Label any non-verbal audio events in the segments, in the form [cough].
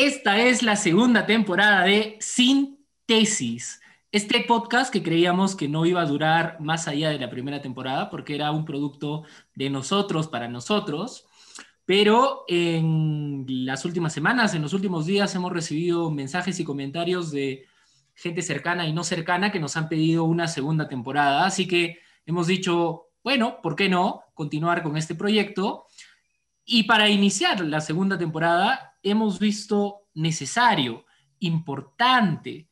esta es la segunda temporada de Sin Tesis. Este podcast que creíamos que no iba a durar más allá de la primera temporada porque era un producto de nosotros para nosotros, pero en las últimas semanas, en los últimos días hemos recibido mensajes y comentarios de gente cercana y no cercana que nos han pedido una segunda temporada, así que hemos dicho, bueno, ¿por qué no continuar con este proyecto? Y para iniciar la segunda temporada hemos visto necesario, importante,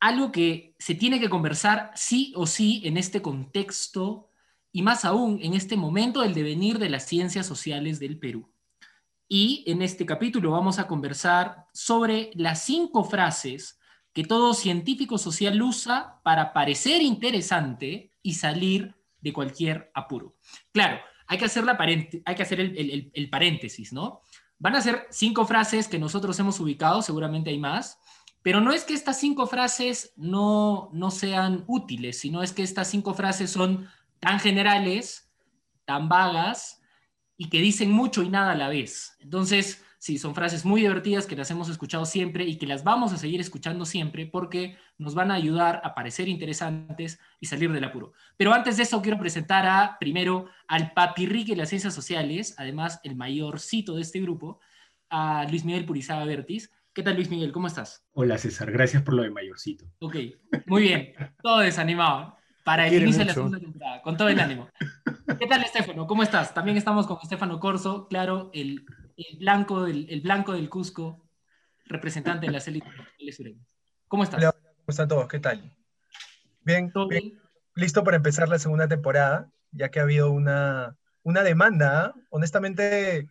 algo que se tiene que conversar sí o sí en este contexto y más aún en este momento del devenir de las ciencias sociales del Perú. Y en este capítulo vamos a conversar sobre las cinco frases que todo científico social usa para parecer interesante y salir de cualquier apuro. Claro, hay que hacer, la hay que hacer el, paréntesis, ¿no? Van a ser cinco frases que nosotros hemos ubicado, seguramente hay más, pero no es que estas cinco frases no, no sean útiles, sino es que estas cinco frases son tan generales, tan vagas y que dicen mucho y nada a la vez. Entonces, Sí, son frases muy divertidas que las hemos escuchado siempre y que las vamos a seguir escuchando siempre porque nos van a ayudar a parecer interesantes y salir del apuro. Pero antes de eso quiero presentar a, primero, al papirrique de las ciencias sociales, además el mayorcito de este grupo, a Luis Miguel Purizaga Vertis. ¿Qué tal, Luis Miguel? ¿Cómo estás? Hola, César. Gracias por lo de mayorcito. Ok, muy bien. Todo desanimado para el inicio de la segunda temporada, con todo el ánimo. ¿Qué tal, Estefano? ¿Cómo estás? También estamos con Estefano Corso, claro, el el blanco del, el blanco del Cusco, representante de las élites sureñas. ¿Cómo estás? Hola, ¿cómo están todos? ¿Qué tal? Bien, bien, listo para empezar la segunda temporada, ya que ha habido una, una demanda. ¿ah? Honestamente,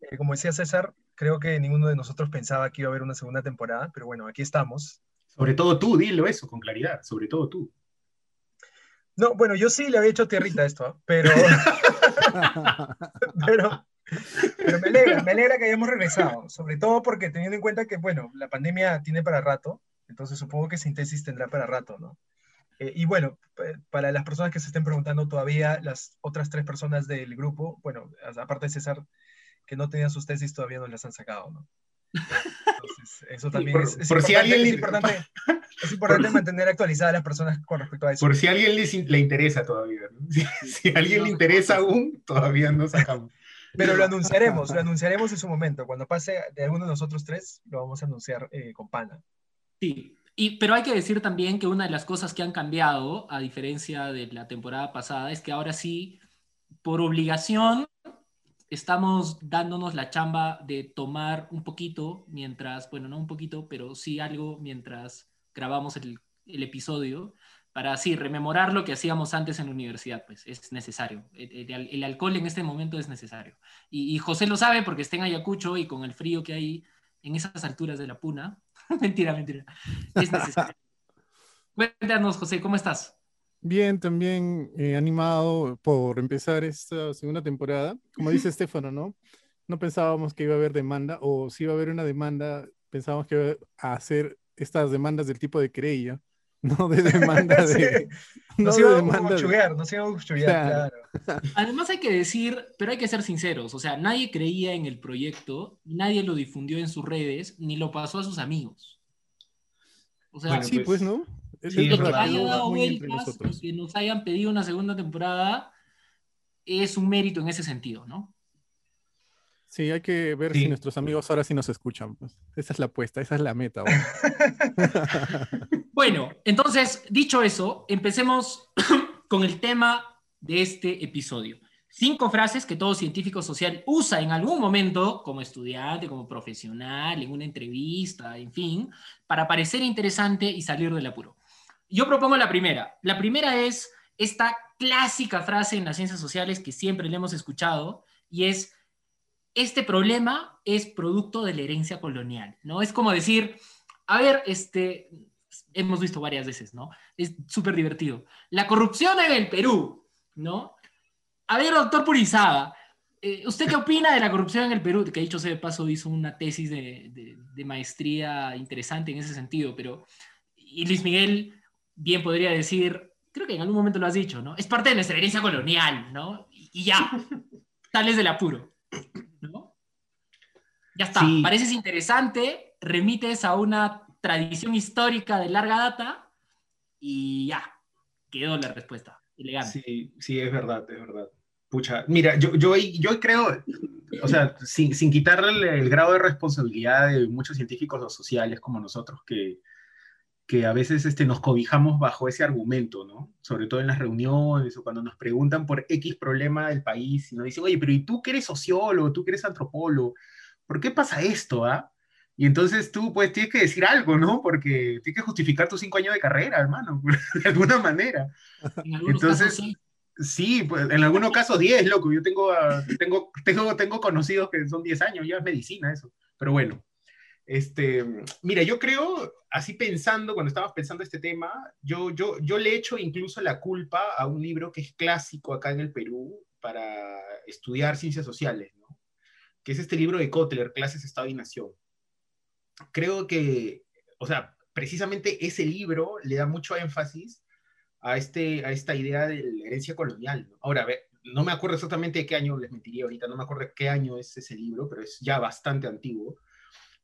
eh, como decía César, creo que ninguno de nosotros pensaba que iba a haber una segunda temporada, pero bueno, aquí estamos. Sobre todo tú, dilo eso con claridad, sobre todo tú. No, bueno, yo sí le había hecho tierrita esto, ¿ah? pero, [laughs] [laughs] pero, pero me alegra, me alegra que hayamos regresado, sobre todo porque teniendo en cuenta que, bueno, la pandemia tiene para rato, entonces supongo que Síntesis tendrá para rato, ¿no? Eh, y bueno, para las personas que se estén preguntando todavía, las otras tres personas del grupo, bueno, aparte de César, que no tenían sus tesis todavía no las han sacado, ¿no? Entonces, eso también es, por si alguien es importante, [laughs] es importante mantener actualizadas a las personas con respecto a eso. Por si a alguien le, interesa todavía, ¿no? [laughs] si, si, a alguien le interesa aún, todavía no sacamos. Pero lo anunciaremos, lo [laughs] anunciaremos en su momento. Cuando pase de alguno de nosotros tres, lo vamos a anunciar eh, con pana. Sí, y, pero hay que decir también que una de las cosas que han cambiado, a diferencia de la temporada pasada, es que ahora sí, por obligación, estamos dándonos la chamba de tomar un poquito mientras, bueno, no un poquito, pero sí algo mientras grabamos el, el episodio para así rememorar lo que hacíamos antes en la universidad, pues es necesario. El, alcohol en este momento es necesario. Y, José lo sabe porque está en Ayacucho y con el frío que hay en esas alturas de la puna. [laughs] mentira, mentira. Es necesario. [laughs] Cuéntanos, José, ¿cómo estás? Bien, también eh, animado por empezar esta segunda temporada. Como dice [laughs] Estefano, ¿no? No pensábamos que iba a haber demanda, o si iba a haber una demanda, pensábamos que iba a hacer estas demandas del tipo de querella [laughs] no de demanda [laughs] de. No se iba a no se iba a claro. [laughs] Además hay que decir, pero hay que ser sinceros, o sea, nadie creía en el proyecto, nadie lo difundió en sus redes, ni lo pasó a sus amigos. O sea, sí, pues, ¿no? Es que haya dado vueltas y que nos hayan pedido una segunda temporada es un mérito en ese sentido, ¿no? Sí, hay que ver si nuestros amigos ahora sí nos escuchan. Pues. Esa es la apuesta, esa es la meta. Bueno, entonces, dicho eso, empecemos [clears throat] con el tema de este episodio. Cinco frases que todo científico social usa en algún momento, como estudiante, como profesional, en una entrevista, en fin, para parecer interesante y salir del apuro. Yo propongo la primera. La primera es esta clásica frase en las ciencias sociales que siempre le hemos escuchado y es este problema es producto de la herencia colonial, ¿no? Es como decir, a ver, este, hemos visto varias veces, ¿no? Es súper divertido. La corrupción en el Perú, ¿no? A ver, doctor Purizada, eh, ¿usted qué opina de la corrupción en el Perú? Que dicho sea de paso, hizo una tesis de, de, de, maestría interesante en ese sentido, pero, y Luis Miguel bien podría decir, creo que en algún momento lo has dicho, ¿no? Es parte de nuestra herencia colonial, ¿no? Y, y ya, tales del apuro, ¿no? Ya está, sí. pareces interesante, remites a una tradición histórica de larga data y ya, quedó la respuesta. Elegante. Sí, sí, es verdad, es verdad. Pucha, mira, yo, yo, yo creo, o sea, sin, sin quitarle el grado de responsabilidad de muchos científicos o sociales como nosotros que, que a veces este, nos cobijamos bajo ese argumento, ¿no? Sobre todo en las reuniones o cuando nos preguntan por X problema del país y nos dicen, oye, pero ¿y tú que eres sociólogo, tú que eres antropólogo? ¿Por qué pasa esto, ah? Y entonces tú, pues, tienes que decir algo, ¿no? Porque tienes que justificar tus cinco años de carrera, hermano, [laughs] de alguna manera. Entonces, sí. sí, pues, en algunos casos 10, loco. Yo tengo, uh, tengo, tengo, tengo conocidos que son 10 años, ya es medicina eso. Pero bueno, este, mira, yo creo, así pensando, cuando estábamos pensando este tema, yo, yo, yo le echo incluso la culpa a un libro que es clásico acá en el Perú para estudiar ciencias sociales, ¿no? que es este libro de Kotler, Clases, Estado y Nación. Creo que, o sea, precisamente ese libro le da mucho énfasis a, este, a esta idea de la herencia colonial. Ahora, no me acuerdo exactamente de qué año, les mentiría ahorita, no me acuerdo qué año es ese libro, pero es ya bastante antiguo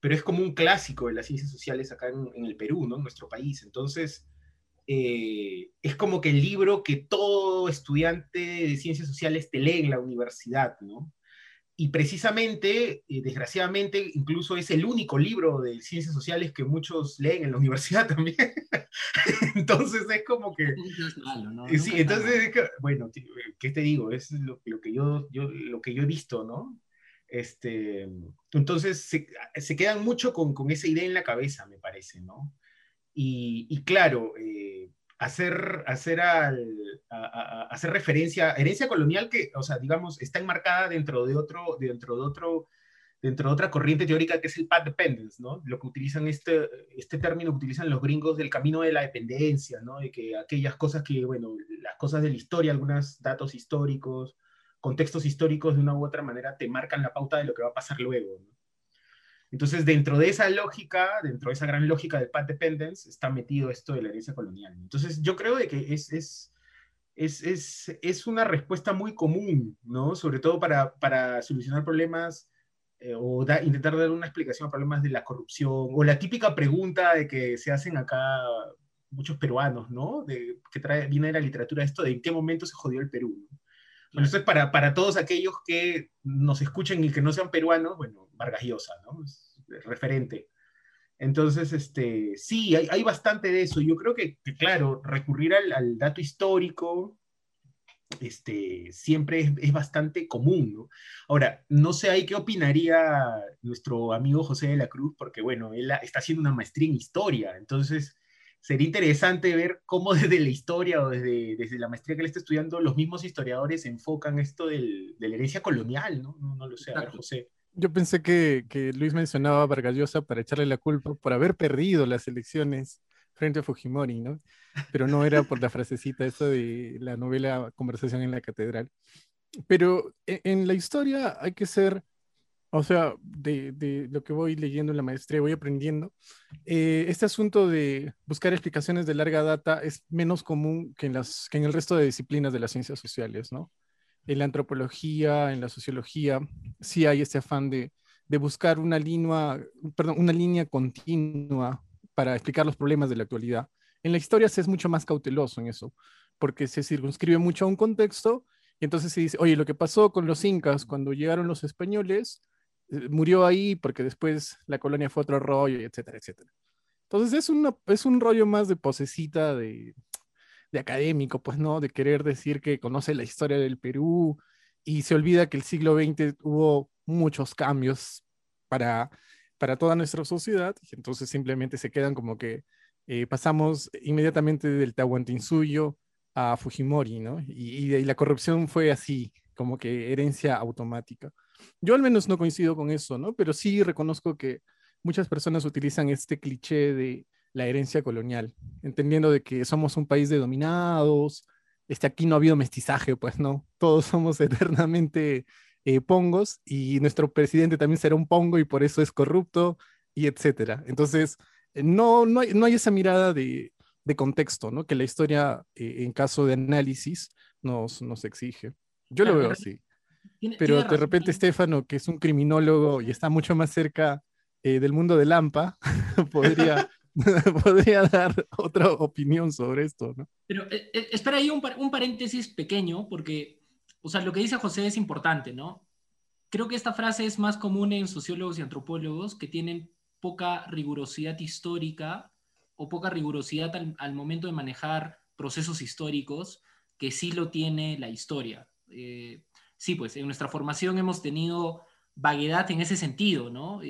pero es como un clásico de las ciencias sociales acá en, en el Perú, ¿no? En nuestro país. Entonces, eh, es como que el libro que todo estudiante de ciencias sociales te lee en la universidad, ¿no? Y precisamente, eh, desgraciadamente, incluso es el único libro de ciencias sociales que muchos leen en la [laughs] universidad también. [laughs] entonces es como que... Es malo, ¿no? Sí, entonces, bueno, ¿qué te digo? Es lo, lo, que yo, yo, lo que yo he visto, ¿no? Este, entonces se, se quedan mucho con, con, esa idea en la cabeza, me parece, ¿no? Y, y claro, eh, hacer, hacer, al, a, hacer referencia, herencia colonial que, o sea, digamos, está enmarcada dentro de otro, dentro de otro, dentro de otra corriente teórica que es el path dependence, ¿no? Lo que utilizan este, este término que utilizan los gringos del camino de la dependencia, ¿no? De que aquellas cosas que, bueno, las cosas de la historia, algunos datos históricos, contextos históricos de una u otra manera te marcan la pauta de lo que va a pasar luego. Entonces, dentro de esa lógica, dentro de esa gran lógica del path dependence, está metido esto de la herencia colonial. Entonces, yo creo de que es, es, es, es, es una respuesta muy común, ¿no? Sobre todo para, para solucionar problemas eh, o da, intentar dar una explicación a problemas de la corrupción, o la típica pregunta de que se hacen acá muchos peruanos, ¿no? De, que trae, viene de la literatura esto de en qué momento se jodió el Perú. Bueno, eso es para, para todos aquellos que nos escuchen y que no sean peruanos, bueno, Vargas Llosa, ¿no? Es referente. Entonces, este, sí, hay, hay bastante de eso. Yo creo que, que claro, recurrir al, al, dato histórico este, siempre es, es, bastante común, ¿no? Ahora, no sé ahí qué opinaría nuestro amigo José de la Cruz, porque bueno, él está haciendo una maestría en historia, entonces sería interesante ver cómo [laughs] desde la historia o desde, desde la maestría que él está estudiando, los mismos historiadores enfocan esto del, de la herencia colonial, ¿no? No, no lo sé, a ver, José. Yo pensé que, que Luis mencionaba a Vargas Llosa para echarle la culpa por haber perdido las elecciones frente a Fujimori, ¿no? Pero no era por la frasecita esta de la novela Conversación en la Catedral. Pero en, en la historia hay que ser o sea, de, de, lo que voy leyendo en la maestría, voy aprendiendo, eh, este asunto de buscar explicaciones de larga data es menos común que en, las, que en el resto de disciplinas de las ciencias sociales, ¿no? En la antropología, en la sociología, sí hay este afán de, de buscar una línea, perdón, una línea continua para explicar los problemas de la actualidad. En la historia se es mucho más cauteloso en eso, porque se circunscribe mucho a un contexto y entonces se dice, oye, lo que pasó con los incas cuando llegaron los españoles, murió ahí porque después la colonia fue otro rollo, etcétera, etcétera. Entonces es, una, es un rollo más de posecita, de, de académico, pues, ¿no? De querer decir que conoce la historia del Perú y se olvida que el siglo XX hubo muchos cambios para, para toda nuestra sociedad entonces simplemente se quedan como que eh, pasamos inmediatamente del Tahuantinsuyo a Fujimori, ¿no? Y, y la corrupción fue así, como que herencia automática. Yo al menos no coincido con eso, ¿no? Pero sí reconozco que muchas personas utilizan este cliché de la herencia colonial, entendiendo de que somos un país de dominados, este, aquí no ha habido mestizaje, pues no, todos [laughs] somos eternamente eh, pongos y nuestro presidente también será un pongo y por eso es corrupto y etcétera. Entonces, eh, no, no, hay, no hay esa mirada de, de contexto, ¿no? Que la historia, eh, en caso de análisis, nos, nos exige. Yo lo veo así. Pero de repente Estefano, que es un criminólogo y está mucho más cerca del mundo de Lampa, [laughs] podría [laughs] [laughs] podría dar otra opinión sobre esto, ¿no? Pero eh, eh, espera ahí un, un, paréntesis pequeño, porque, o sea, lo que dice José es importante, ¿no? Creo que esta frase es más común en sociólogos y antropólogos que tienen poca rigurosidad histórica o poca rigurosidad al, momento de manejar procesos históricos, que sí lo tiene la historia. Eh, sí, pues en nuestra formación hemos tenido vaguedad en ese sentido, ¿no?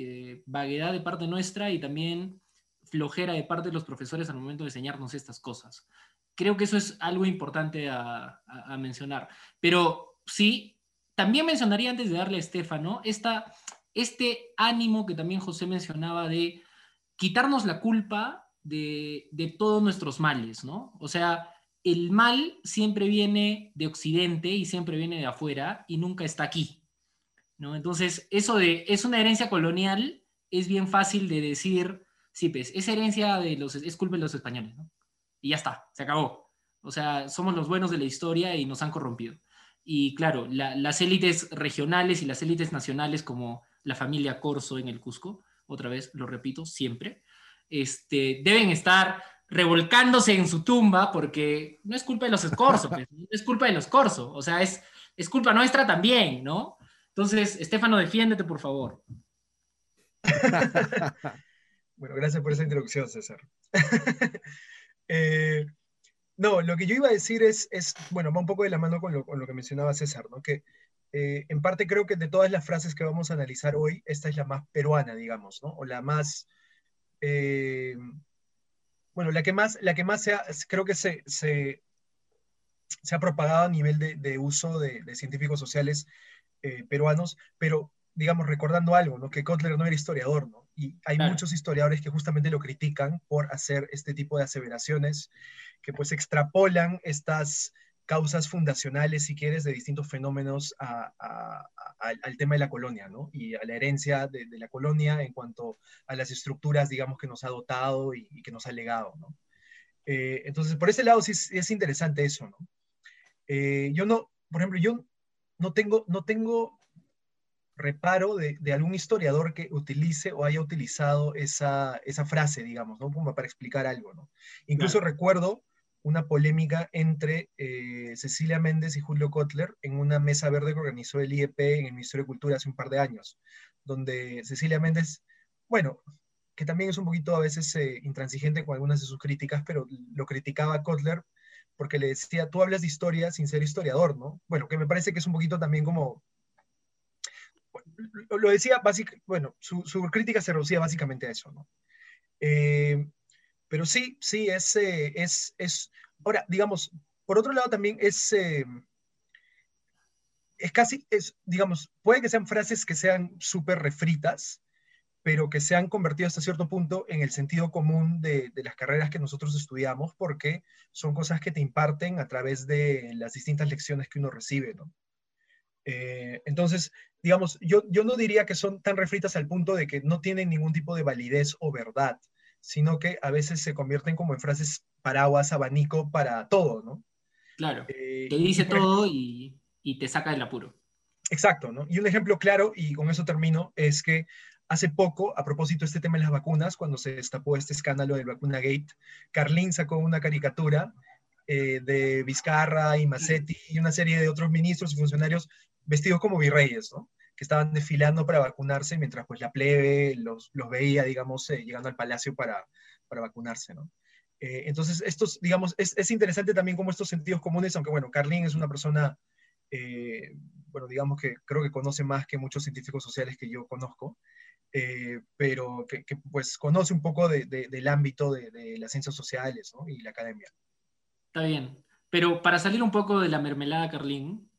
vaguedad de parte nuestra y también flojera de parte de los profesores al momento de enseñarnos estas cosas. Creo que eso es algo importante a, mencionar. Pero sí, también mencionaría antes de darle a Estefano esta, este ánimo que también José mencionaba de quitarnos la culpa de, de todos nuestros males, ¿no? O sea, el mal siempre viene de Occidente y siempre viene de afuera y nunca está aquí. ¿no? Entonces, eso de es una herencia colonial es bien fácil de decir, sí, pues, es herencia de los, es culpa de los españoles. Y ya está, se acabó. O sea, somos los buenos de la historia y nos han corrompido. Y claro, las élites regionales y las élites nacionales, como la familia Corso en el Cusco, otra vez lo repito, siempre, este, deben estar revolcándose en su tumba porque no es culpa de los Corso, pues, es culpa de los Corso, o sea, es, es culpa nuestra también, ¿no? Entonces, Estefano, defiéndete, por favor. [laughs] Bueno, gracias por esa introducción, César. [laughs] Eh, no, lo que yo iba a decir es, es, bueno, va un poco de la mano con lo, con lo que mencionaba César, ¿no? Que eh, en parte creo que de todas las frases que vamos a analizar hoy, esta es la más peruana, digamos, ¿no? O la más, eh, bueno, la que más, la que más se creo que se, se, se, ha propagado a nivel de, de uso de, de, científicos sociales peruanos, pero digamos, recordando algo, ¿no? Que Kotler no era historiador, ¿no? Y hay muchos historiadores que justamente lo critican por hacer este tipo de aseveraciones que pues extrapolan estas causas fundacionales, si quieres, de distintos fenómenos al tema de la colonia, ¿no? Y a la herencia de, la colonia en cuanto a las estructuras, digamos, que nos ha dotado y, que nos ha legado, ¿no? Eh, entonces, por ese lado sí es, interesante eso, ¿no? Eh, yo no, por ejemplo, yo no tengo, no tengo reparo de, algún historiador que utilice o haya utilizado esa, frase, digamos, ¿no? Como para explicar algo, ¿no? Incluso recuerdo una polémica entre eh, Cecilia Méndez y Julio Kotler en una mesa verde que organizó el IEP en el Ministerio de Cultura hace un par de años, donde Cecilia Méndez, bueno, que también es un poquito a veces eh, intransigente con algunas de sus críticas, pero lo criticaba a Kotler porque le decía, tú hablas de historia sin ser historiador, ¿no? Bueno, que me parece que es un poquito también como lo decía, básicamente, bueno, su, crítica se reducía básicamente a eso, ¿no? Eh, pero sí, sí, es, eh, es, es, ahora, digamos, por otro lado también es, eh, es casi, es, digamos, puede que sean frases que sean súper refritas, pero que se han convertido hasta cierto punto en el sentido común de, de, las carreras que nosotros estudiamos, porque son cosas que te imparten a través de las distintas lecciones que uno recibe, ¿no? Eh, entonces, digamos, yo, yo no diría que son tan refritas al punto de que no tienen ningún tipo de validez o verdad, sino que a veces se convierten como en frases paraguas, abanico para todo, ¿no? Claro, eh, te dice todo y, y, te saca del apuro. Exacto, ¿no? Y un ejemplo claro, y con eso termino, es que hace poco, a propósito de este tema de las vacunas, cuando se destapó este escándalo del vacuna gate, Carlín sacó una caricatura eh, de Vizcarra y Massetti y una serie de otros ministros y funcionarios vestidos como virreyes, ¿no? Que estaban desfilando para vacunarse mientras pues la plebe los, los veía, digamos, eh, llegando al palacio para, para vacunarse, ¿no? Eh, entonces, estos, digamos, es, es, interesante también como estos sentidos comunes, aunque bueno, Carlín es una persona, eh, bueno, digamos que creo que conoce más que muchos científicos sociales que yo conozco, pero que, que, pues conoce un poco de, de, del ámbito de, de, las ciencias sociales ¿no? y la academia. Está bien, pero para salir un poco de la mermelada, Carlín,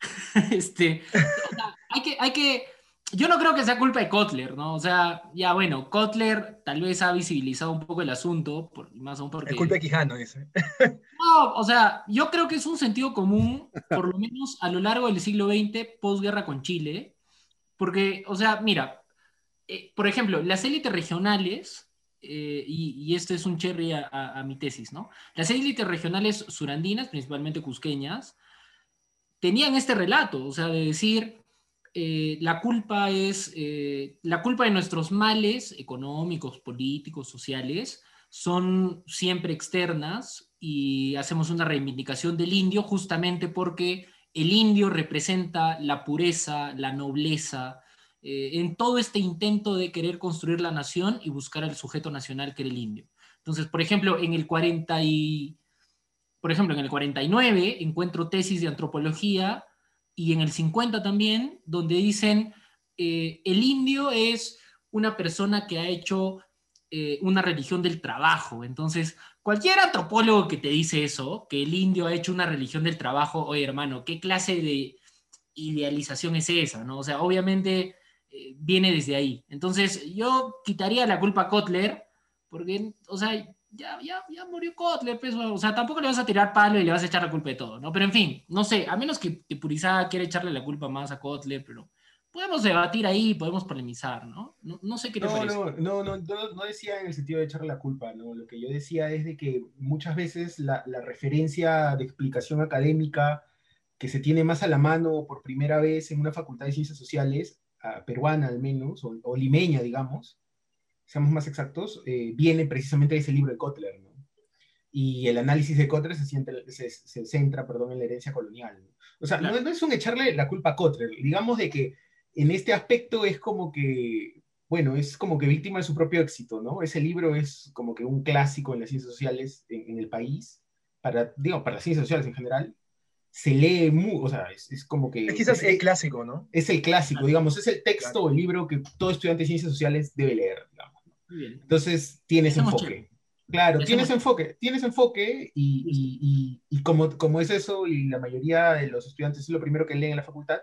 [laughs] este, [laughs] hay que, hay que, yo no creo que sea culpa de Kotler, ¿no? O sea, ya bueno, Kotler tal vez ha visibilizado un poco el asunto, por, más aún porque... Es culpa de Quijano, dice. [laughs] No, o sea, yo creo que es un sentido común, por lo menos a lo largo del siglo XX, posguerra con Chile, porque, o sea, mira, eh, por ejemplo, las élites regionales, eh, y, y esto es un cherry a, a- a mi tesis, ¿no? Las élites regionales surandinas, principalmente cusqueñas, tenían este relato, o sea, de decir, eh, la culpa es, eh, la culpa de nuestros males económicos, políticos, sociales, son siempre externas y hacemos una reivindicación del indio justamente porque el indio representa la pureza, la nobleza, eh, en todo este intento de querer construir la nación y buscar al sujeto nacional que era el indio. Entonces, por ejemplo, en el 40 y, por ejemplo, en el 49 encuentro tesis de antropología y en el 50 también, donde dicen, eh, el indio es una persona que ha hecho eh, una religión del trabajo. Entonces, cualquier antropólogo que te dice eso, que el indio ha hecho una religión del trabajo, oye hermano, ¿qué clase de idealización es esa? ¿no? O sea, obviamente eh, viene desde ahí. Entonces, yo quitaría la culpa a Kotler, porque, o sea, ya, ya, ya murió Kotler, pues, o sea, tampoco le vas a tirar palo y le vas a echar la culpa de todo, ¿no? Pero en fin, no sé, a menos que, que Purizaga quiera echarle la culpa más a Kotler, pero podemos debatir ahí, podemos polemizar, ¿no? No, no sé qué te No, parece. no, no, no, no, no decía en el sentido de echarle la culpa, ¿no? Lo que yo decía es de que muchas veces la, la referencia de explicación académica que se tiene más a la mano por primera vez en una facultad de ciencias sociales, ah, peruana al menos, o, o limeña, digamos, seamos más exactos, eh, viene precisamente de ese libro de Kotler, ¿no? Y el análisis de Kotler se, siente- se, se centra perdón, en la herencia colonial. ¿no? O sea, Claro. no, no es un echarle la culpa a Kotler, digamos de que en este aspecto es como que, bueno, es como que víctima de su propio éxito, ¿no? Ese libro es como que un clásico en las ciencias sociales en, en el país, para, digo, para las ciencias sociales en general, se lee muy, o sea, es, es como que... Es quizás es, el clásico, ¿no? es el clásico, digamos, es el texto Claro. o el libro que todo estudiante de ciencias sociales debe leer, digamos. Muy bien. Entonces, tienes enfoque. Claro, tienes enfoque, tienes enfoque y, y- y- y como, como es eso y la mayoría de los estudiantes es lo primero que leen en la facultad,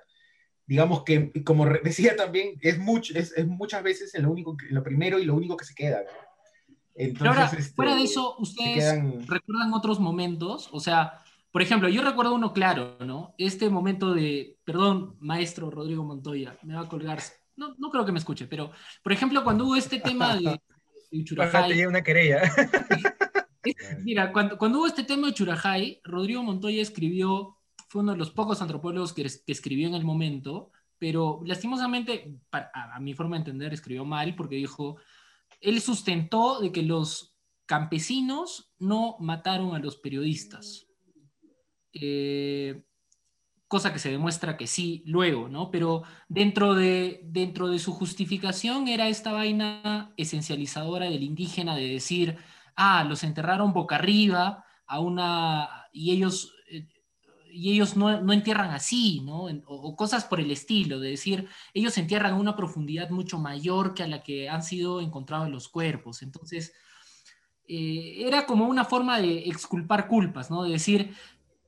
digamos que, como decía también, es, mucho, es, es muchas veces lo, único que- lo primero y lo único que se queda. ¿no? Entonces, Pero ahora, este, fuera de eso, ¿ustedes quedan- recuerdan otros momentos? O sea, por ejemplo, yo recuerdo uno claro, ¿no? Este momento de, perdón, maestro Rodrigo Montoya, me va a colgar. No, no creo que me escuche, pero, por ejemplo, cuando hubo este tema de, de [laughs] llega una querella. [laughs] mira, cuando, cuando hubo este tema de Uchurajay, Rodrigo Montoya escribió, fue uno de los pocos antropólogos que, es- que escribió en el momento, pero lastimosamente, a mi forma de entender, escribió mal porque dijo, él sustentó de que los campesinos no mataron a los periodistas. Eh, cosa que se demuestra que sí luego, ¿no? Pero dentro de, dentro de su justificación era esta vaina esencializadora del indígena de decir, ah, los enterraron boca arriba a una... y ellos... eh, y ellos no, no entierran así, ¿no? O cosas por el estilo, de decir, ellos entierran a una profundidad mucho mayor que a la que han sido encontrados los cuerpos. Entonces, eh, era como una forma de exculpar culpas, ¿no? De decir,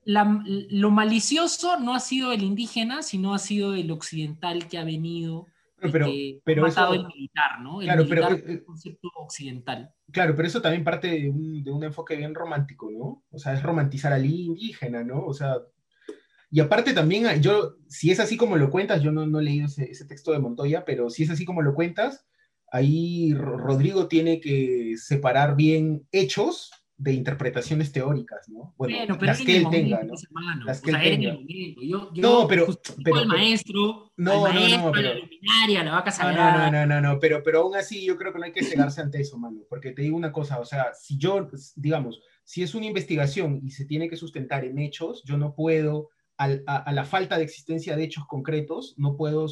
la- lo malicioso no ha sido el indígena, sino ha sido el occidental que ha venido y Pero, que pero ha matado eso- el militar, ¿no? El Claro, pero, militar eh, es un concepto occidental. Claro, pero eso también parte de un, de un enfoque bien romántico, ¿no? O sea, es romantizar al indígena, ¿no? O sea, y aparte también, ah, yo, si es así como lo cuentas, yo no, no he leído ese, ese texto de Montoya, pero si es así como lo cuentas, ahí Ro- Rodrigo tiene que separar bien hechos de interpretaciones teóricas, ¿no? Bueno, Bueno, pero las que él tenga, ¿no? pues, hermano. Las O que sea, él tenga. Yo, yo No, pero- pero- al maestro, No, al no, no, maestro, a pero- la luminaria, a la vaca No, sagrada. no, no, no, no, pero, pero aún así yo creo que no hay que cegarse ante eso, mano, porque te digo una cosa, o sea, si yo, digamos, si es una investigación y se tiene que sustentar en hechos, yo no puedo, al- a, a la falta de existencia de hechos concretos, no puedo eh,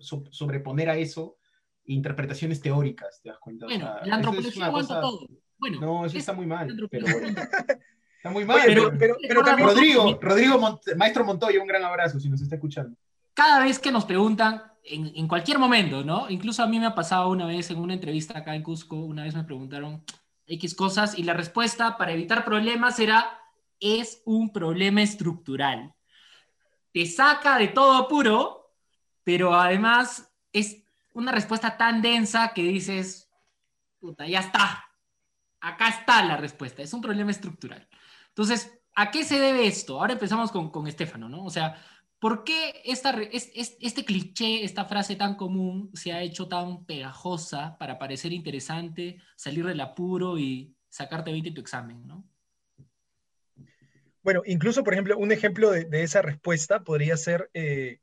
so- sobreponer a eso interpretaciones teóricas, ¿te das cuenta? O Bueno, sea, la es antropología una aguanta cosa- todo. Bueno, No, eso es- está muy mal, pero bueno, [laughs] está muy mal. Pero, pero- pero, pero también, Rodrigo, Rodrigo, Mont- maestro Montoya, un gran abrazo si nos está escuchando. cada vez que nos preguntan, en, en cualquier momento, ¿no? Incluso a mí me ha pasado una vez en una entrevista acá en Cusco, una vez me preguntaron X cosas y la respuesta para evitar problemas era, es un problema estructural. Te saca de todo apuro pero además es una respuesta tan densa que dices, puta, ya está, acá está la respuesta, es un problema estructural. Entonces, ¿a qué se debe esto? Ahora empezamos con, con Estefano, ¿no? O sea, ¿por qué esta, es, este cliché, esta frase tan común se ha hecho tan pegajosa para parecer interesante, salir del apuro y sacarte 20 en tu examen, ¿no? Bueno, incluso, por ejemplo, un ejemplo de, esa respuesta podría ser, eh,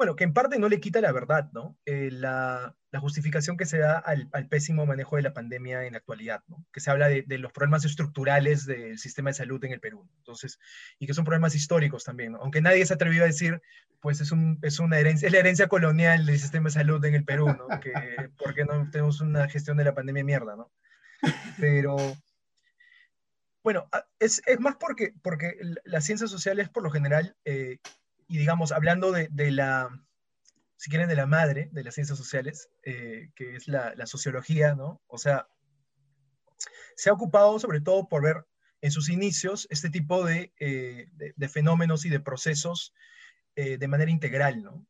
bueno, que en parte no le quita la verdad, ¿no? Eh, la, justificación que se da al, pésimo manejo de la pandemia en la actualidad, ¿no? Que se habla de, los problemas estructurales del sistema de salud en el Perú, entonces, y que son problemas históricos también, ¿no? aunque nadie se atrevió a decir, pues es, un, es una herencia, es la herencia colonial del sistema de salud en el Perú, ¿no? Que, porque no tenemos una gestión de la pandemia mierda, ¿no? Pero bueno, es, es, más porque, porque las ciencias sociales por lo general, eh, y digamos, hablando de, de, la, si quieren, de la madre de las ciencias sociales, eh, que es la, sociología, ¿no? O sea, se ha ocupado sobre todo por ver en sus inicios este tipo de, eh, de, fenómenos y de procesos de manera integral, ¿no?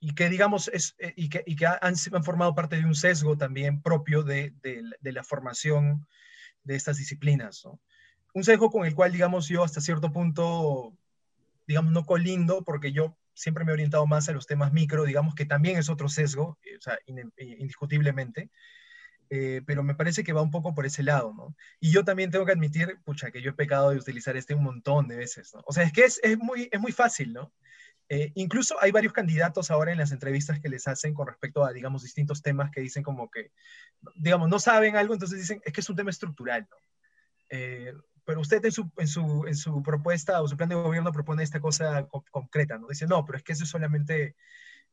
y que, digamos, es, y que, y que han, han, formado parte de un sesgo también propio de la formación de estas disciplinas, ¿no? Un sesgo con el cual, digamos, yo hasta cierto punto, digamos, no colindo, porque yo siempre me he orientado más a los temas micro, digamos que también es otro sesgo, eh, o sea, eh, indiscutiblemente, eh, pero me parece que va un poco por ese lado, ¿no? Y yo también tengo que admitir, pucha, que yo he pecado de utilizar este un montón de veces, ¿no? O sea, es que es, es muy, es muy fácil, ¿no? incluso hay varios candidatos ahora en las entrevistas que les hacen con respecto a, digamos, distintos temas que dicen como que, digamos, no saben algo, entonces dicen, es que es un tema estructural, ¿no? Pero usted en su, en, su, en su, propuesta o su plan de gobierno propone esta cosa concreta, ¿no? Dice, no, pero es que eso es solamente,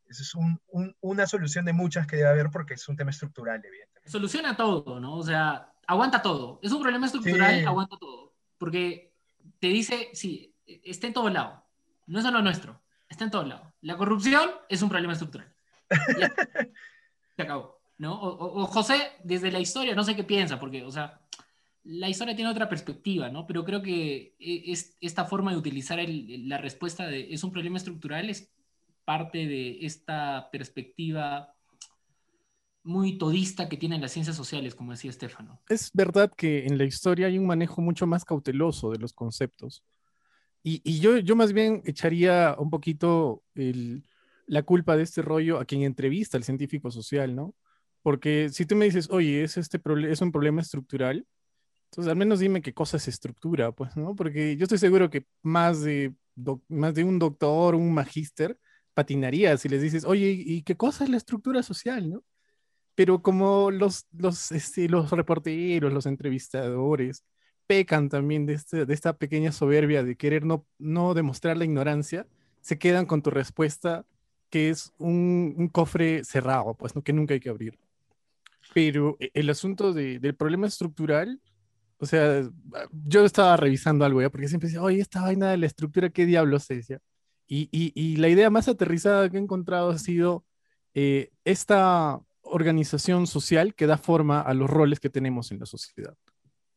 eso es un, una solución de muchas que debe haber porque es un tema estructural, evidentemente. Soluciona todo, ¿no? O sea, aguanta todo. Es un problema estructural, aguanta todo. Porque te dice, sí, está en todo lado. No es solo nuestro, está en todo lado. La corrupción es un problema estructural. [laughs] Se acabó, ¿no? O, o José, desde la historia, no sé qué piensa, porque, o sea, la historia tiene otra perspectiva, ¿no? Pero creo que e, es, esta forma de utilizar la respuesta de es un problema estructural es parte de esta perspectiva muy todista que tienen las ciencias sociales, como decía Estefano. Es verdad que en la historia hay un manejo mucho más cauteloso de los conceptos. Y, yo, más bien echaría un poquito la culpa de este rollo a quien entrevista al científico social, ¿no? Porque si tú me dices, oye, es, este es un problema estructural, entonces, al menos dime qué cosa es estructura, pues, ¿no? Porque yo estoy seguro que más de, más de un doctor, un magíster, patinaría si les dices, oye, ¿y qué cosa es la estructura social, no? Pero como los, los, este, los reporteros, los entrevistadores, pecan también de, este, de esta pequeña soberbia de querer no, no demostrar la ignorancia, se quedan con tu respuesta que es un, un cofre cerrado, pues, ¿no? Que nunca hay que abrir. Pero e, el asunto de, del problema estructural o sea, yo estaba revisando algo ya, porque siempre decía, oye, esta vaina de la estructura, ¿qué diablos es? decía. Y, y, y, la idea más aterrizada que he encontrado ha sido eh, esta organización social que da forma a los roles que tenemos en la sociedad.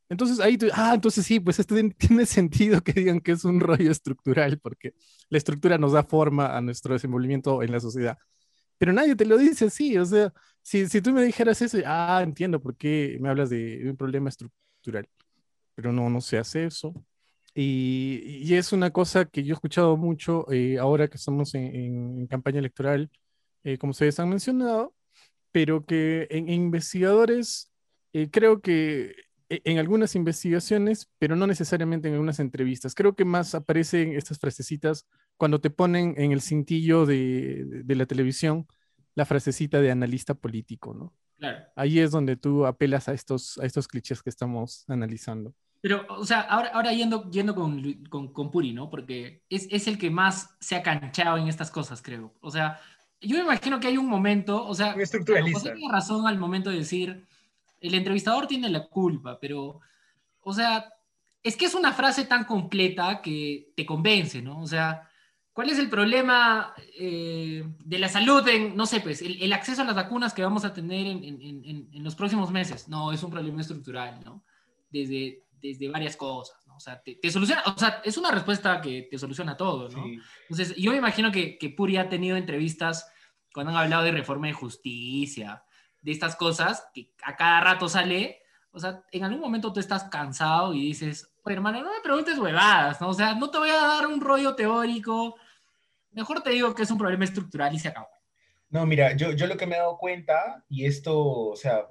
Entonces ahí tú, ah, entonces sí, pues esto tiene sentido que digan que es un rollo estructural, porque la estructura nos da forma a nuestro desenvolvimiento en la sociedad. Pero nadie te lo dice así, o sea, si, si tú me dijeras eso, ah, entiendo por qué me hablas de un problema estructural pero no, no se hace eso. Y, y es una cosa que yo he escuchado mucho eh, ahora que estamos en, campaña electoral, eh, como ustedes han mencionado, pero que en, investigadores eh, creo que e, en algunas investigaciones, pero no necesariamente en algunas entrevistas. Creo que más aparecen estas frasecitas cuando te ponen en el cintillo de, de la televisión la frasecita de analista político, ¿no? Ahí es donde tú apelas a estos, a estos clichés que estamos analizando. Pero, o sea, ahora, ahora yendo, yendo con, con, con Puri, ¿no? Porque es, es, el que más se ha canchado en estas cosas, creo. O sea, yo me imagino que hay un momento, o sea, José tiene razón al momento de decir, el entrevistador tiene la culpa, pero, o sea, es que es una frase tan completa que te convence, ¿no? O sea, ¿Cuál es el problema eh, de la salud en, no sé, pues, el, acceso a las vacunas que vamos a tener en, en, en, los próximos meses? No, es un problema estructural, ¿no? Desde, desde varias cosas, ¿no? O sea, te, soluciona, o sea, es una respuesta que te soluciona todo, ¿no? Entonces, yo me imagino que, que Puri ha tenido entrevistas cuando han hablado de reforma de justicia, de estas cosas, que a cada rato sale, o sea, en algún momento tú estás cansado y dices, hermano, no me preguntes huevadas, ¿no? O sea, no te voy a dar un rollo teórico, mejor te digo que es un problema estructural y se acabó. No, mira, yo, yo lo que me he dado cuenta, y esto, o sea,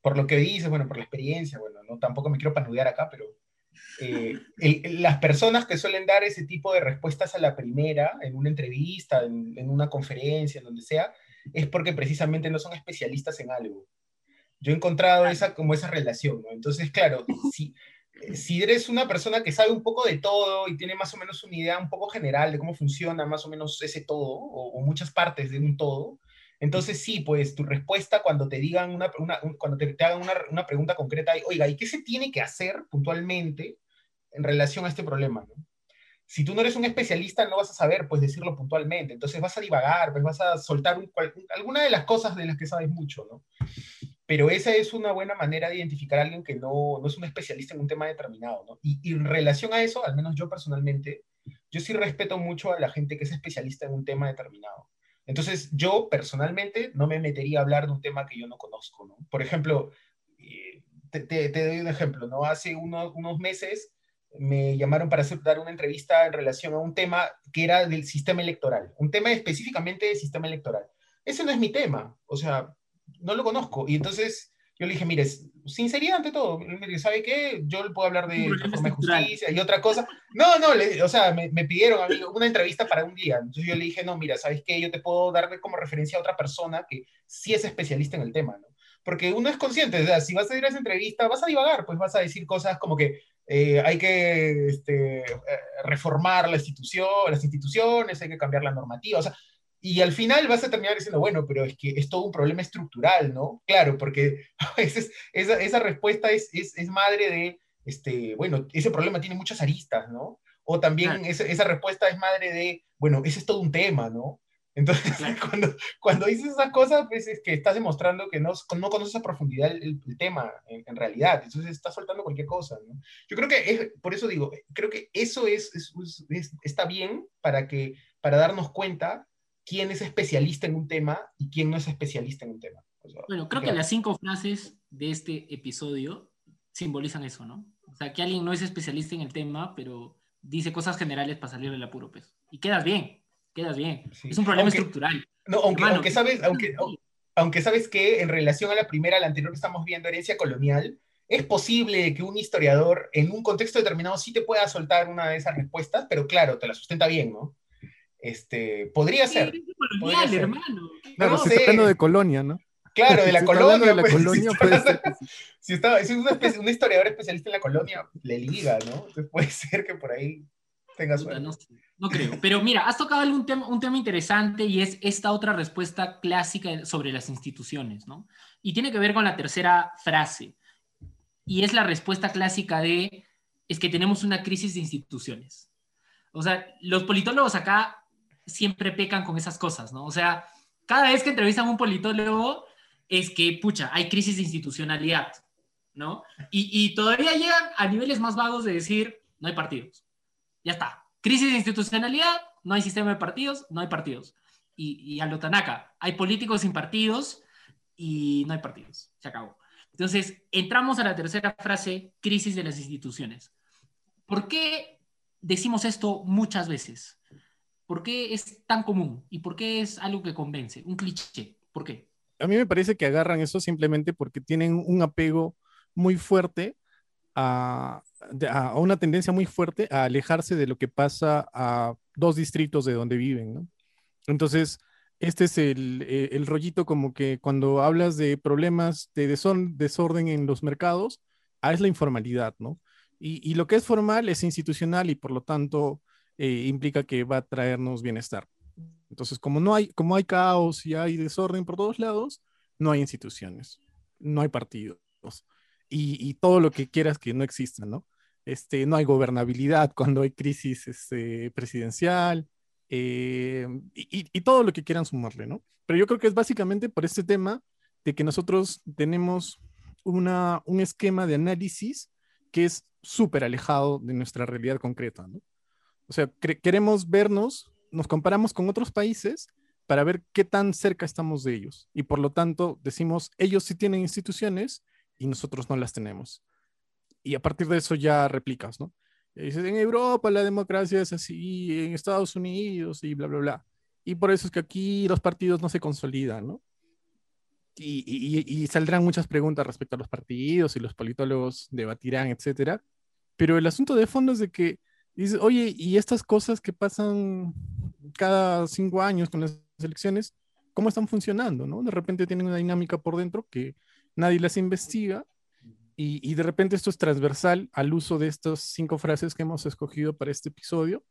por lo que dices, bueno, por la experiencia, bueno, no tampoco me quiero panudear acá, pero eh, [laughs] las personas que suelen dar ese tipo de respuestas a la primera, en una entrevista, en, una conferencia, en donde sea, es porque precisamente no son especialistas en algo. Yo he encontrado esa, como esa relación, ¿no? Entonces, claro, [laughs] si, si eres una persona que sabe un poco de todo y tiene más o menos una idea un poco general de cómo funciona más o menos ese todo, o, muchas partes de un todo, entonces sí, pues tu respuesta cuando te digan una, cuando te, hagan una, una, pregunta concreta, oiga, ¿y qué se tiene que hacer puntualmente en relación a este problema? Si tú no eres un especialista, no vas a saber, pues, decirlo puntualmente. Entonces vas a divagar, pues vas a soltar alguna de las cosas de las que sabes mucho, ¿no? Pero esa es una buena manera de identificar a alguien que no, no es un especialista en un tema determinado, ¿no? Y, en relación a eso, al menos yo personalmente, yo sí respeto mucho a la gente que es especialista en un tema determinado. Entonces, yo personalmente no me metería a hablar de un tema que yo no conozco, ¿no? Por ejemplo, eh, te, te, doy un ejemplo, ¿no? Hace unos, unos meses me llamaron para hacer, dar una entrevista en relación a un tema que era del sistema electoral, un tema específicamente del sistema electoral. Ese no es mi tema, o sea, no lo conozco. Y entonces yo le dije, mire, sinceridad ante todo, ¿sabe qué? Yo le puedo hablar de reforma de justicia y otra cosa. No, no, o sea, me, me, pidieron a mí una entrevista para un día. Entonces yo le dije, no, mira, ¿sabes qué? Yo te puedo dar como referencia a otra persona que sí es especialista en el tema, ¿no? Porque uno es consciente, o sea, si vas a ir a esa entrevista, vas a divagar, pues vas a decir cosas como que eh, hay que este, eh, reformar la institución, las instituciones, hay que cambiar la normativa, o sea, y al final vas a terminar diciendo, bueno, pero es que es todo un problema estructural, ¿no? Claro, porque [laughs] esa, esa respuesta es, es, es, madre de, este, bueno, ese problema tiene muchas aristas, ¿no? O también esa, esa, respuesta es madre de, bueno, ese es todo un tema, ¿no? Entonces, [laughs] cuando, cuando dices esas cosas, pues es que estás demostrando que no, no conoces a profundidad el, tema en, realidad. Entonces, estás soltando cualquier cosa, ¿no? Yo creo que, es, por eso digo, creo que eso es, es, está bien para, que, para darnos cuenta quién es especialista en un tema y quién no es especialista en un tema. bueno, creo que las cinco frases de este episodio simbolizan eso, ¿no? O sea, que alguien no es especialista en el tema, pero dice cosas generales para salir del apuro, pues. Y quedas bien, quedas bien. Es un problema estructural. No, aunque, aunque sabes, aunque, aunque sabes que en relación a la primera, la anterior que estamos viendo, herencia colonial, es posible que un historiador en un contexto determinado sí te pueda soltar una de esas respuestas, pero claro, te la sustenta bien, ¿no? Este, podría ser. Colonial, hermano. No, no sé. hablando de colonia, ¿no? Claro, de la [laughs] colonia. De la pues, colonia si puede ser. Si, está, si es un, historiador especialista en la colonia, le liga, ¿no? Entonces puede [laughs] ser que por ahí tenga suerte. No, no, creo. Pero mira, has tocado algún tema, un tema interesante y es esta otra respuesta clásica sobre las instituciones, ¿no? Y tiene que ver con la tercera frase. Y es la respuesta clásica de, es que tenemos una crisis de instituciones. O sea, los politólogos acá siempre pecan con esas cosas, ¿no? O sea, cada vez que entrevistan a un politólogo es que, pucha, hay crisis de institucionalidad, ¿no? Y, y todavía llegan a niveles más vagos de decir, no hay partidos. Ya está. Crisis de institucionalidad, no hay sistema de partidos, no hay partidos. Y, y a Tanaka, hay políticos sin partidos y no hay partidos. Se acabó. Entonces, entramos a la tercera frase, crisis de las instituciones. ¿Por qué decimos esto muchas veces? ¿Por qué es tan común? ¿Y por qué es algo que convence? Un cliché. ¿Por qué? A mí me parece que agarran eso simplemente porque tienen un apego muy fuerte a, una tendencia muy fuerte a alejarse de lo que pasa a dos distritos de donde viven, ¿no? Entonces, este es el, eh, rollito como que cuando hablas de problemas de desorden en los mercados, ah, es la informalidad, ¿no? Y, lo que es formal es institucional y por lo tanto eh, implica que va a traernos bienestar. Entonces, como no hay, como hay caos y hay desorden por todos lados, no hay instituciones, no hay partidos y, todo lo que quieras que no exista, ¿no? Este, no hay gobernabilidad cuando hay crisis este, presidencial eh, y, y, todo lo que quieran sumarle, ¿no? Pero yo creo que es básicamente por este tema de que nosotros tenemos una, un esquema de análisis que es súper alejado de nuestra realidad concreta, ¿no? O sea, queremos vernos, nos comparamos con otros países para ver qué tan cerca estamos de ellos. Y por lo tanto, decimos, ellos sí tienen instituciones y nosotros no las tenemos. Y a partir de eso ya replicas, ¿no? Y dices, en Europa la democracia es así, en Estados Unidos y bla, bla, bla. Y por eso es que aquí los partidos no se consolidan, ¿no? Y, y, y, saldrán muchas preguntas respecto a los partidos y los politólogos debatirán, etcétera. Pero el asunto de fondo es de que dices, oye, y estas cosas que pasan cada cinco años con las elecciones, ¿cómo están funcionando? ¿no? De repente tienen una dinámica por dentro que nadie las investiga y, y, de repente esto es transversal al uso de estas cinco frases que hemos escogido para este episodio,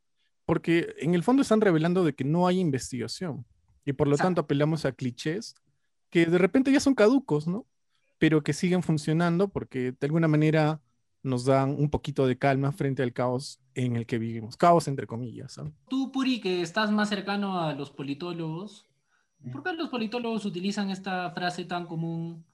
porque en el fondo están revelando de que no hay investigación y por lo tanto apelamos a clichés que de repente ya son caducos, ¿no? Pero que siguen funcionando porque de alguna manera nos dan un poquito de calma frente al caos en el que vivimos. Caos entre comillas. Tú, Puri, que estás más cercano a los politólogos, ¿por qué los politólogos utilizan esta frase tan común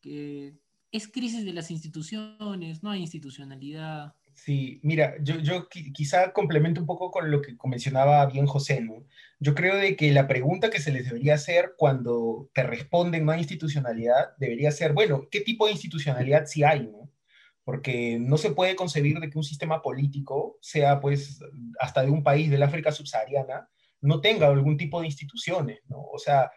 que es crisis de las instituciones, no hay institucionalidad? Sí, mira, yo, yo quizá complemento un poco con lo que mencionaba bien José, ¿no? Yo creo de que la pregunta que se les debería hacer cuando te responden no hay institucionalidad, debería ser, bueno, ¿qué tipo de institucionalidad sí hay, no? Porque no se puede concebir de que un sistema político, sea pues hasta de un país del África subsahariana, no tenga algún tipo de instituciones, ¿no? O sea,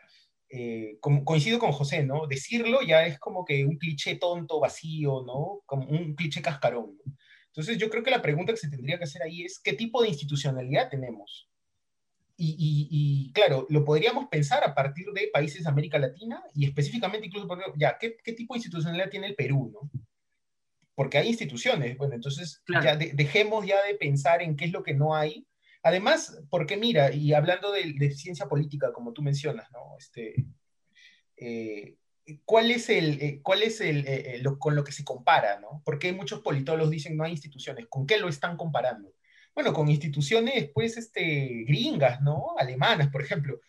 eh, coincido con José, ¿no? Decirlo ya es como que un cliché tonto, vacío, ¿no? Como un cliché cascarón. Entonces yo creo que la pregunta que se tendría que hacer ahí es, ¿qué tipo de institucionalidad tenemos? Y, y, claro, lo podríamos pensar a partir de países de América Latina y específicamente incluso, ya, ¿qué, ¿qué tipo de institucionalidad tiene el Perú, ¿no? Porque hay instituciones. Bueno, entonces ya dejemos ya de pensar en qué es lo que no hay. Además, porque mira, y hablando de, ciencia política, como tú mencionas, ¿no? Este, eh, ¿Cuál es el, eh, cuál es el, eh, lo, con lo que se compara, ¿no? Porque muchos politólogos dicen no hay instituciones. ¿Con qué lo están comparando? Bueno, con instituciones, pues, este, gringas, ¿no? Alemanas, por ejemplo.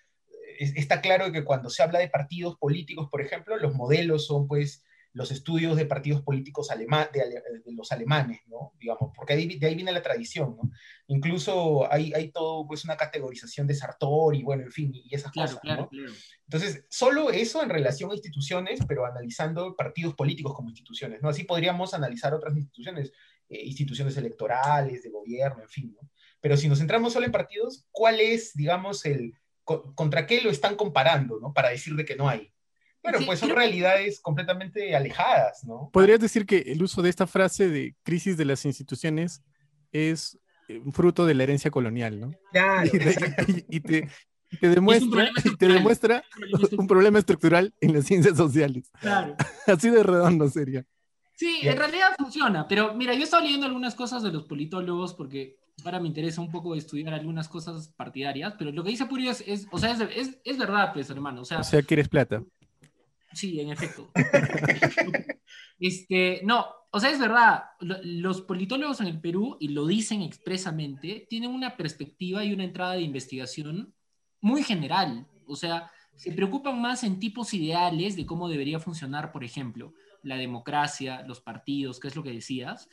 está claro que cuando se habla de partidos políticos, por ejemplo, los modelos son, pues, los estudios de partidos políticos de, los alemanes, ¿no? Digamos, porque de ahí viene la tradición, ¿no? Incluso hay, hay todo, pues, una categorización de Sartor y, bueno, en fin, y esas cosas, ¿no? Entonces, solo eso en relación a instituciones, pero analizando partidos políticos como instituciones, ¿no? Así podríamos analizar otras instituciones, eh, instituciones electorales, de gobierno, en fin, ¿no? Pero si nos centramos solo en partidos, ¿cuál es, digamos, el, contra qué lo están comparando, ¿no? Para decir de que no hay. Bueno, pues son realidades completamente alejadas, ¿no? Podrías decir que el uso de esta frase de crisis de las instituciones es eh, fruto de la herencia colonial, ¿no? Claro. Y, te, demuestra, te demuestra un problema estructural en las ciencias sociales. Claro. [laughs] Así de redondo sería. Sí, en realidad funciona, pero mira, yo he estado leyendo algunas cosas de los politólogos porque ahora me interesa un poco estudiar algunas cosas partidarias, pero lo que dice Purio es, o sea, es, es, verdad, pues, hermano. O sea, o sea, quieres plata. Sí, en efecto. [laughs] este, no, o sea, es verdad, los politólogos en el Perú, y lo dicen expresamente, tienen una perspectiva y una entrada de investigación muy general. O sea, se preocupan más en tipos ideales de cómo debería funcionar, por ejemplo, la democracia, los partidos, que es lo que decías,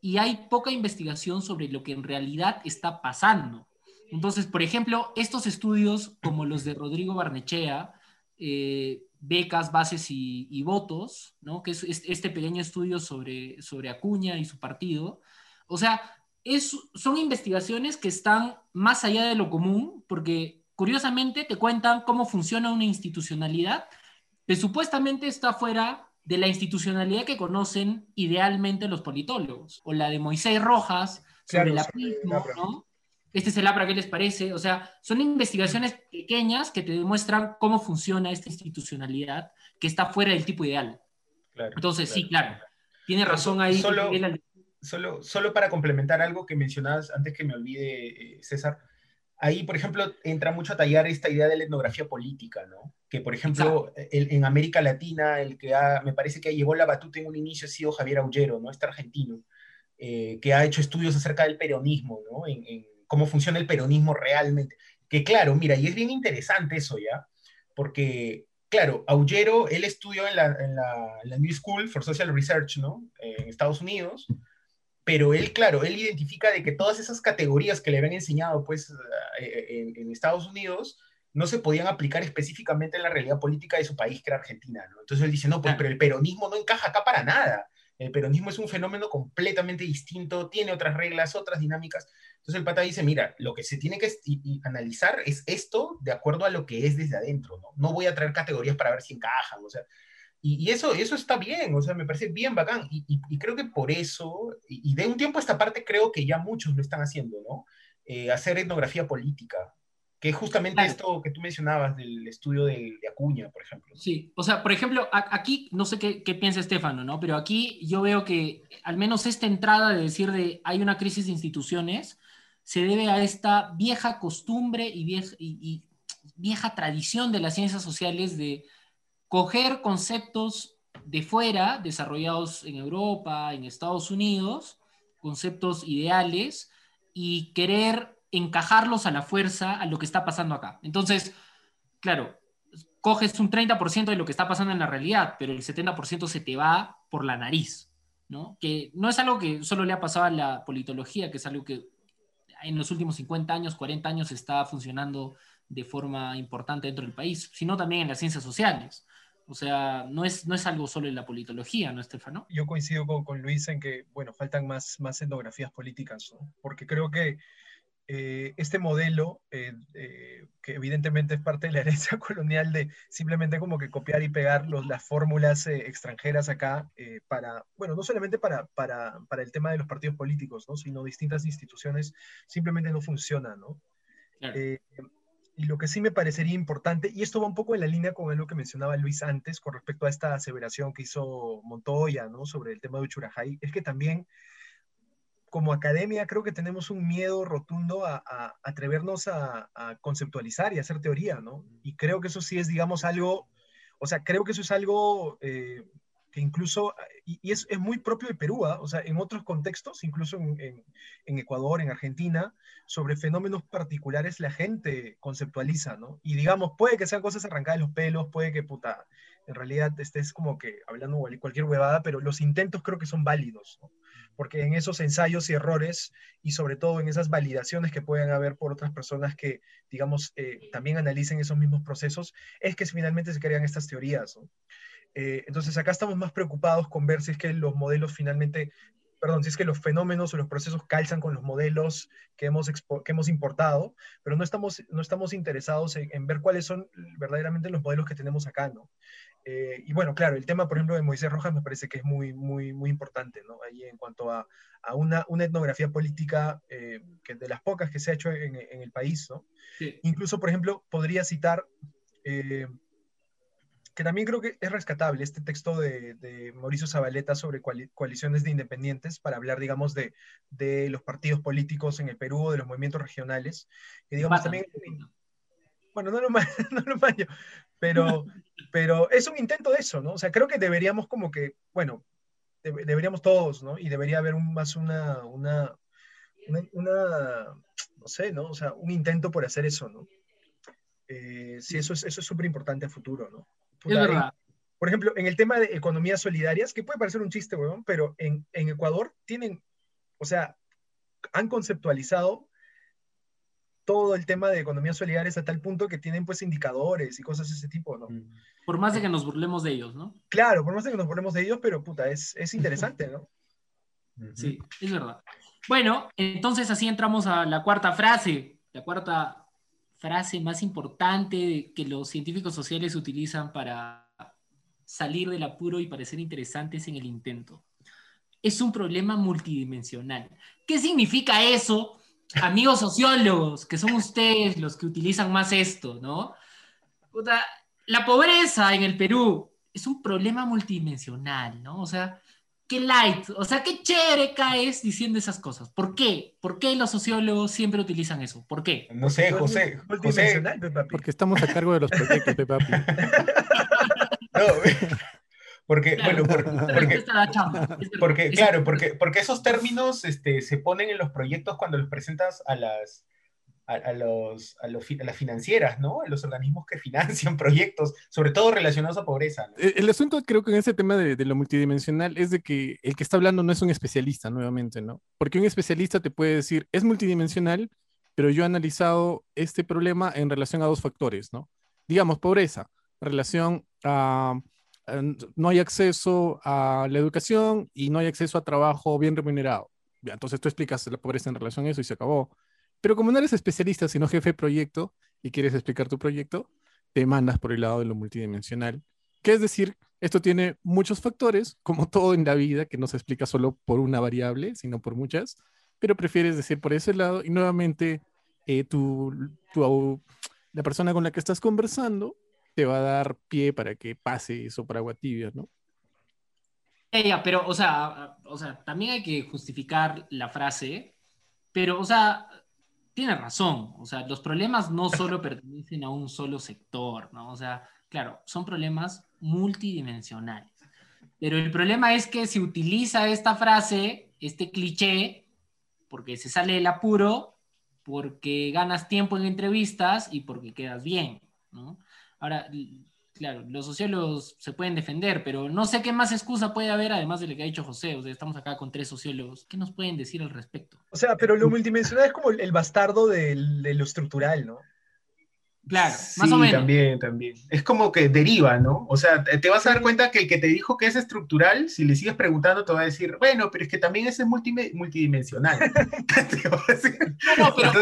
y hay poca investigación sobre lo que en realidad está pasando. Entonces, por ejemplo, estos estudios como los de Rodrigo Barnechea, eh, becas, bases y, votos, ¿no? que es, este pequeño estudio sobre, sobre Acuña y su partido. O sea, es, son investigaciones que están más allá de lo común, porque curiosamente te cuentan cómo funciona una institucionalidad que supuestamente está fuera de la institucionalidad que conocen idealmente los politólogos, o la de Moisés Rojas sobre el aprismo, ¿no? Este es el APRA, ¿qué les parece? O sea, son investigaciones pequeñas que te demuestran cómo funciona esta institucionalidad que está fuera del tipo ideal. Entonces, sí, claro, tiene razón ahí. Solo, solo, solo, para complementar algo que mencionabas antes que me olvide, eh, César, ahí, por ejemplo, entra mucho a tallar esta idea de la etnografía política, ¿no? Que, por ejemplo, en América Latina, el que ha, me parece que llevó la batuta en un inicio ha sido Javier Aullero, ¿no? Este argentino, eh, que ha hecho estudios acerca del peronismo, ¿no? en cómo funciona el peronismo realmente. Que claro, mira, y es bien interesante eso ya, porque, claro, Aullero, él estudió en la, en la, New School for Social Research, ¿no? en Estados Unidos, pero él, claro, él identifica de que todas esas categorías que le habían enseñado, pues, eh, en, Estados Unidos, no se podían aplicar específicamente en la realidad política de su país, que era Argentina. ¿no? Entonces él dice, no, pues, pero el peronismo no encaja acá para nada. El peronismo es un fenómeno completamente distinto, tiene otras reglas, otras dinámicas. Entonces el pata dice, mira, lo que se tiene que analizar es esto de acuerdo a lo que es desde adentro, ¿no? No voy a traer categorías para ver si encajan, o sea, y, eso, eso está bien, o sea, me parece bien bacán. Y, creo que por eso, y, de un tiempo a esta parte creo que ya muchos lo están haciendo, ¿no? Eh, hacer etnografía política, que es justamente esto que tú mencionabas del estudio de, Acuña, por ejemplo. Sí, o sea, por ejemplo, aquí, no sé qué, qué piensa Estefano, ¿no? Pero aquí yo veo que al menos esta entrada de decir de hay una crisis de instituciones se debe a esta vieja costumbre y vieja, tradición de las ciencias sociales de coger conceptos de fuera, desarrollados en Europa, en Estados Unidos, conceptos ideales, y querer encajarlos a la fuerza a lo que está pasando acá. Entonces, claro, coges un 30% de lo que está pasando en la realidad, pero el 70% se te va por la nariz, ¿no? Que no es algo que solo le ha pasado a la politología, que es algo que en los últimos 50 años, 40 años está funcionando de forma importante dentro del país, sino también en las ciencias sociales. O sea, no es, no es algo solo en la politología, ¿no, Estefano? Yo coincido con, con Luis en que, bueno, faltan más, más etnografías políticas, porque creo que eh, este modelo, eh, eh, que evidentemente es parte de la [laughs] herencia colonial de simplemente como que copiar y pegar los, las fórmulas extranjeras acá, para, bueno, no solamente para, para, para, el tema de los partidos políticos, ¿no? sino distintas instituciones, simplemente no funciona, ¿no? Claro. Y lo que sí me parecería importante, y esto va un poco en la línea con lo que mencionaba Luis antes con respecto a esta aseveración que hizo Montoya ¿no? sobre el tema de Uchurajay, es que también como academia creo que tenemos un miedo rotundo a, atrevernos a, conceptualizar y hacer teoría, ¿no? Y creo que eso sí es, digamos, algo, o sea, creo que eso es algo eh, que incluso, y, es, es, muy propio de Perú, ¿ah? o sea, en otros contextos, incluso en, en, Ecuador, en Argentina, sobre fenómenos particulares la gente conceptualiza, ¿no? Y digamos, puede que sean cosas arrancadas de los pelos, puede que, puta, en realidad estés como que hablando cualquier huevada, pero los intentos creo que son válidos, ¿no? Porque en esos ensayos y errores, y sobre todo en esas validaciones que pueden haber por otras personas que, digamos, eh, también analicen esos mismos procesos, es que finalmente se crean estas teorías, ¿no? Eh, entonces acá estamos más preocupados con ver si es que los modelos finalmente, perdón, si es que los fenómenos o los procesos calzan con los modelos que hemos, que hemos importado, pero no estamos, no estamos interesados en, ver cuáles son verdaderamente los modelos que tenemos acá, ¿no? Eh, y bueno, claro, el tema, por ejemplo, de Moisés Rojas me parece que es muy, muy, muy importante, ¿no? Ahí en cuanto a, a una, una, etnografía política eh, que de las pocas que se ha hecho en, en el país, ¿no? Incluso, por ejemplo, podría citar que también creo que es rescatable este texto de, Mauricio Zabaleta sobre coaliciones de independientes para hablar, digamos, de, de, los partidos políticos en el Perú, de los movimientos regionales, que digamos también... Bueno, no lo, [laughs] no lo pero, pero es un intento de eso, ¿no? O sea, creo que deberíamos como que, bueno, deberíamos todos, ¿no? Y debería haber un, más una, una, una, no sé, ¿no? O sea, un intento por hacer eso, ¿no? Eh, sí, eso es eso es súper importante a futuro, ¿no? es verdad. por ejemplo, en el tema de economías solidarias, que puede parecer un chiste, weón, pero en, en Ecuador tienen, o sea, han conceptualizado todo el tema de economías solidarias a tal punto que tienen pues indicadores y cosas de ese tipo, ¿no? Mm. Por más de que nos burlemos de ellos, ¿no? Claro, por más de que nos burlemos de ellos, pero puta, es, es interesante, ¿no? Sí, es verdad. Bueno, entonces así entramos a la cuarta frase, la cuarta frase más importante que los científicos sociales utilizan para salir del apuro y parecer interesantes en el intento. Es un problema multidimensional. ¿Qué significa eso, amigos sociólogos, que son ustedes los que utilizan más esto, ¿no? La pobreza en el Perú es un problema multidimensional, ¿no? O sea, qué light, o sea, qué chévere caes diciendo esas cosas. ¿Por qué? ¿Por qué los sociólogos siempre utilizan eso? ¿Por qué? No sé, José. José. Porque estamos a cargo de los proyectos, Pepe [laughs] No, porque, bueno, porque, porque, claro, [laughs] porque, porque esos términos este, se ponen en los proyectos cuando los presentas a las, a, los, a, las financieras, ¿no? A los organismos que [laughs] financian proyectos, sobre todo relacionados a pobreza. Eh, el, asunto creo que en ese tema de, lo multidimensional es de que el que está hablando no es un especialista nuevamente, ¿no? Porque un especialista te puede decir, es multidimensional pero yo he analizado este problema en relación a dos factores, ¿no? Digamos, pobreza, relación a no hay acceso a la educación y no hay acceso a trabajo bien remunerado. entonces tú explicas la pobreza en relación a eso y se acabó. Pero como no eres especialista, sino jefe de proyecto y quieres explicar tu proyecto, te mandas por el lado de lo multidimensional. Que es decir, esto tiene muchos factores, como [laughs] todo en la vida, que no se explica solo por una variable, sino por muchas, pero prefieres decir por ese lado y nuevamente eh, la persona con la que estás conversando te va a dar pie para que pase eso para agua tibia, ¿no? Ella, pero, o sea, o sea, también hay que justificar la frase, pero, o sea, tiene razón, o sea, los problemas no solo [laughs] pertenecen a un solo sector, ¿no? O sea, claro, son problemas multidimensionales. Pero el problema es que se utiliza esta frase, este cliché, porque se sale del apuro, porque ganas tiempo en entrevistas y porque quedas bien, ¿no? Ahora, claro, los sociólogos se pueden defender, pero no sé qué más excusa puede haber además de lo que ha dicho José. O sea, estamos acá con tres sociólogos. ¿Qué nos pueden decir al respecto? O sea, pero lo multidimensional es como el bastardo de lo estructural, ¿no? Claro, más o menos. También, también. Es como que deriva, ¿no? O sea, te vas a dar cuenta que el que te dijo que es estructural, si le sigues preguntando, te va a decir, bueno, pero es que también ese es multidimensional. [laughs] no, no, pero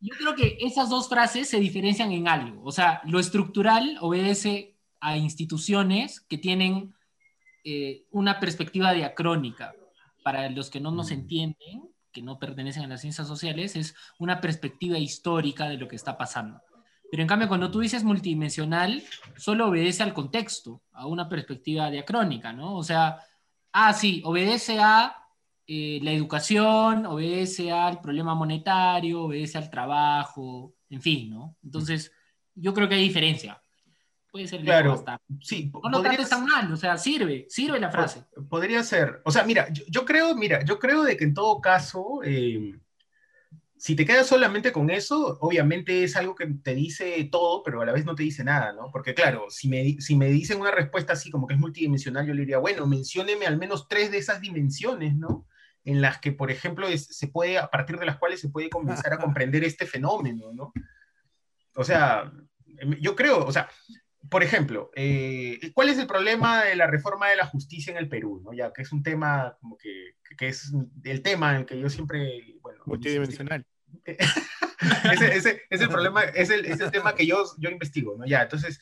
yo creo que esas dos frases se diferencian en algo. O sea, lo estructural obedece a instituciones que tienen eh, una perspectiva diacrónica. Para los que no nos mm. entienden, que no pertenecen a las ciencias sociales, es una perspectiva histórica de lo que está pasando. Pero en cambio, cuando tú dices multidimensional, solo obedece al contexto, a una perspectiva diacrónica, ¿no? O sea, ah, sí, obedece a eh, la educación, obedece al problema monetario, obedece al trabajo, en fin, ¿no? Entonces, yo creo que hay diferencia puede ser claro, sí, no lo trates tan mal, o sea, sirve, sirve la frase. Podría ser, o sea, mira, yo, creo, mira, yo creo de que en todo caso, eh, si te quedas solamente con eso, obviamente es algo que te dice todo, pero a la vez no te dice nada, ¿no? Porque claro, si me, si me dicen una respuesta así como que es multidimensional, yo le diría, bueno, mencióneme al menos tres de esas dimensiones, ¿no? En las que, por ejemplo, se puede, a partir de las cuales se puede comenzar a [laughs] comprender este fenómeno, ¿no? O sea, yo creo, o sea, por ejemplo, eh, ¿cuál es el problema de la reforma de la justicia en el Perú? ¿no? Ya que es un tema como que, que es el tema en el que yo siempre... Bueno, Multidimensional. [laughs] ese, ese, es el problema, es el, es el tema que yo, yo investigo, ¿no? Ya, entonces,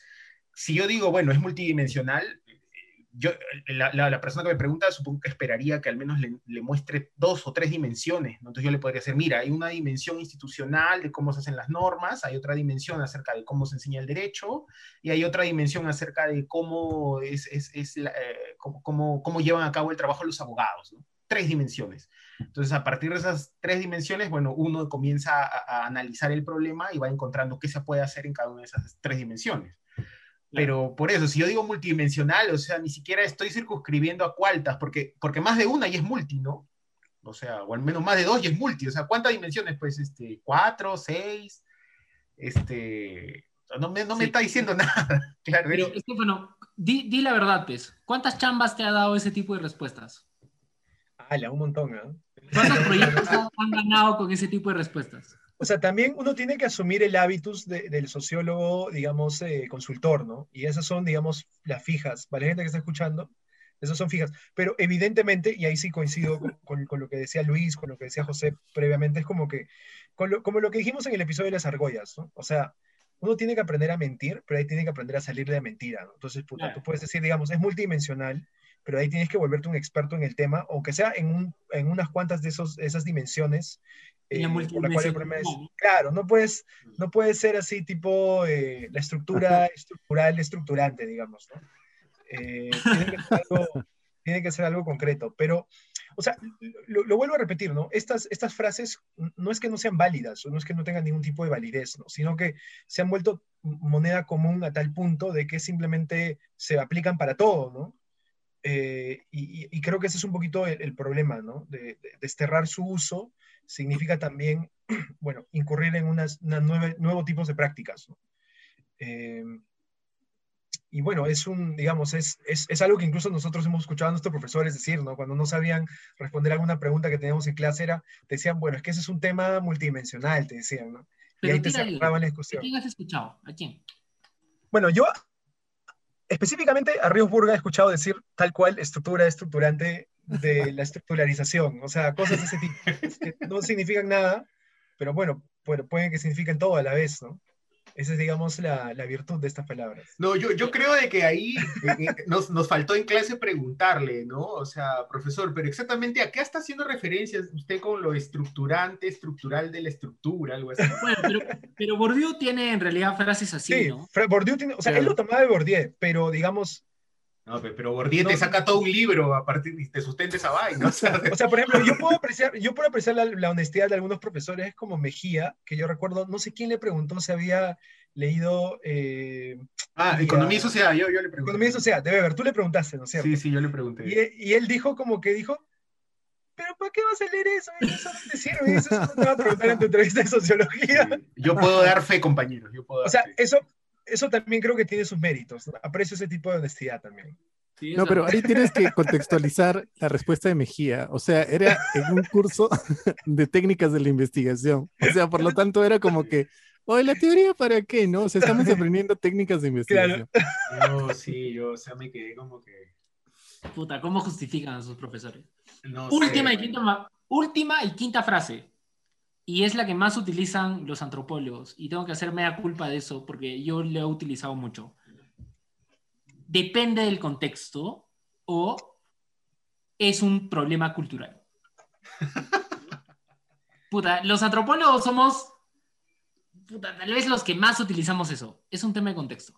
si yo digo, bueno, es multidimensional, la, persona que me pregunta supongo que esperaría que al menos le, muestre dos o tres dimensiones. Entonces yo le podría decir, mira, hay una dimensión institucional de cómo se hacen las normas, hay otra dimensión acerca de cómo se enseña el derecho, y hay otra dimensión acerca de cómo, es, eh, cómo, cómo, llevan a cabo el trabajo los abogados. Tres dimensiones. Entonces, a partir de esas tres dimensiones, bueno, uno comienza a, a analizar el problema y va encontrando qué se puede hacer en cada una de esas tres dimensiones. Pero por eso, si yo digo multidimensional, o sea, ni siquiera estoy circunscribiendo a cuántas, porque, porque más de una y es multi, ¿no? O sea, o al menos más de dos y es multi. O sea, ¿cuántas dimensiones? Pues, este, cuatro, seis, este... No me, no me está diciendo [laughs] nada. claro, Pero, Estefano, di, di, la verdad, pues. ¿Cuántas chambas te ha dado ese tipo de respuestas? Ah, un montón, ¿eh? ¿Cuántos [laughs] proyectos han ganado con ese tipo de respuestas? O sea, también uno tiene que asumir el hábitus del sociólogo, digamos, eh, consultor, ¿no? Y esas son, digamos, las fijas. La gente que está escuchando, esas son fijas. Pero evidentemente, y ahí sí coincido con, [laughs] lo que decía Luis, con lo que decía José previamente, es como que, como lo que dijimos en el episodio de las argollas, ¿no? O sea, uno tiene que aprender a mentir, pero ahí tiene que aprender a salir de la mentira, ¿no? Entonces, puta, tú puedes decir, digamos, es multidimensional, pero ahí tienes que volverte un experto en el tema, aunque sea en, un, en unas cuantas de esos, esas dimensiones eh, claro, no puedes, no puede ser así tipo eh, la estructura estructural estructurante, digamos, ¿no? Eh, [laughs] tiene, que ser algo, concreto, pero, o sea, lo, vuelvo a repetir, ¿no? Estas, estas frases no es que no sean válidas, o no es que no tengan ningún tipo de validez, ¿no? Sino que se han vuelto moneda común a tal punto de que simplemente se aplican para todo, ¿no? Y, creo que ese es un poquito el, problema, ¿no? De, de, desterrar su uso significa también, [clears throat] bueno, incurrir en unas, nuevos tipos de prácticas. Eh, y bueno, es un, digamos, es, es, es, algo que incluso nosotros hemos escuchado a nuestros profesores decir, ¿no? Cuando no sabían responder alguna pregunta que teníamos en clase era, decían, bueno, es que ese es un tema multidimensional, te decían, ¿no? Pero y ahí te cerraban la discusión. ¿A quién has escuchado? ¿A quién? Bueno, yo específicamente a Ríos Burga he escuchado decir tal cual estructura estructurante de [laughs] la estructuralización, o sea, cosas de ese tipo, que no significan nada, pero bueno, pu- pueden que signifiquen todo a la vez, ¿no? Esa es, digamos, la, la virtud de estas palabras. No, yo, yo creo de que ahí eh, eh, nos, nos faltó en clase preguntarle, ¿no? O sea, profesor, pero exactamente a qué está haciendo referencia usted con lo estructurante, estructural de la estructura, algo así. Bueno, pero, pero Bourdieu tiene en realidad frases así, Sí, ¿no? Bourdieu tiene, o sea, Claro. él lo tomaba de Bourdieu, pero digamos, No, pe- pero Bourdieu No, te saca todo un libro a partir y te sustenta esa vaina. O sea, [laughs] o sea, por ejemplo, yo puedo apreciar, yo puedo apreciar la, la honestidad de algunos profesores como Mejía, que yo recuerdo, no sé quién le preguntó si había leído eh, ah, economía y sociedad, yo, yo le pregunté. Economía y Sociedad, debe ver, tú le preguntaste, ¿no es cierto? Sí, sí, yo le pregunté. Y, él- y él dijo como que dijo, pero ¿para qué vas a leer eso? Eso no te sirve, eso no te va a preguntar en tu entrevista de sociología. Sí, Yo puedo dar fe, compañeros. Yo puedo dar O sea, fe. eso, eso también creo que tiene sus méritos. ¿no? Aprecio ese tipo de honestidad también. Sí, No, pero ahí [laughs] tienes que contextualizar la respuesta de Mejía. O sea, era en un curso [laughs] de técnicas de la investigación. O sea, por lo tanto, era como que, oye, ¿la teoría para qué? ¿No? O sea, estamos [laughs] aprendiendo técnicas de investigación. Yo sí, yo, o sea, me quedé como que. Puta, ¿cómo justifican a sus profesores? No última, sé, y quinta, ma- última y quinta frase. Y es la que más utilizan los antropólogos. Y tengo que hacer mea culpa de eso porque yo lo he utilizado mucho. Depende del contexto o es un problema cultural. [laughs] Puta, los antropólogos somos, puta, tal vez los que más utilizamos eso. Es un tema de contexto.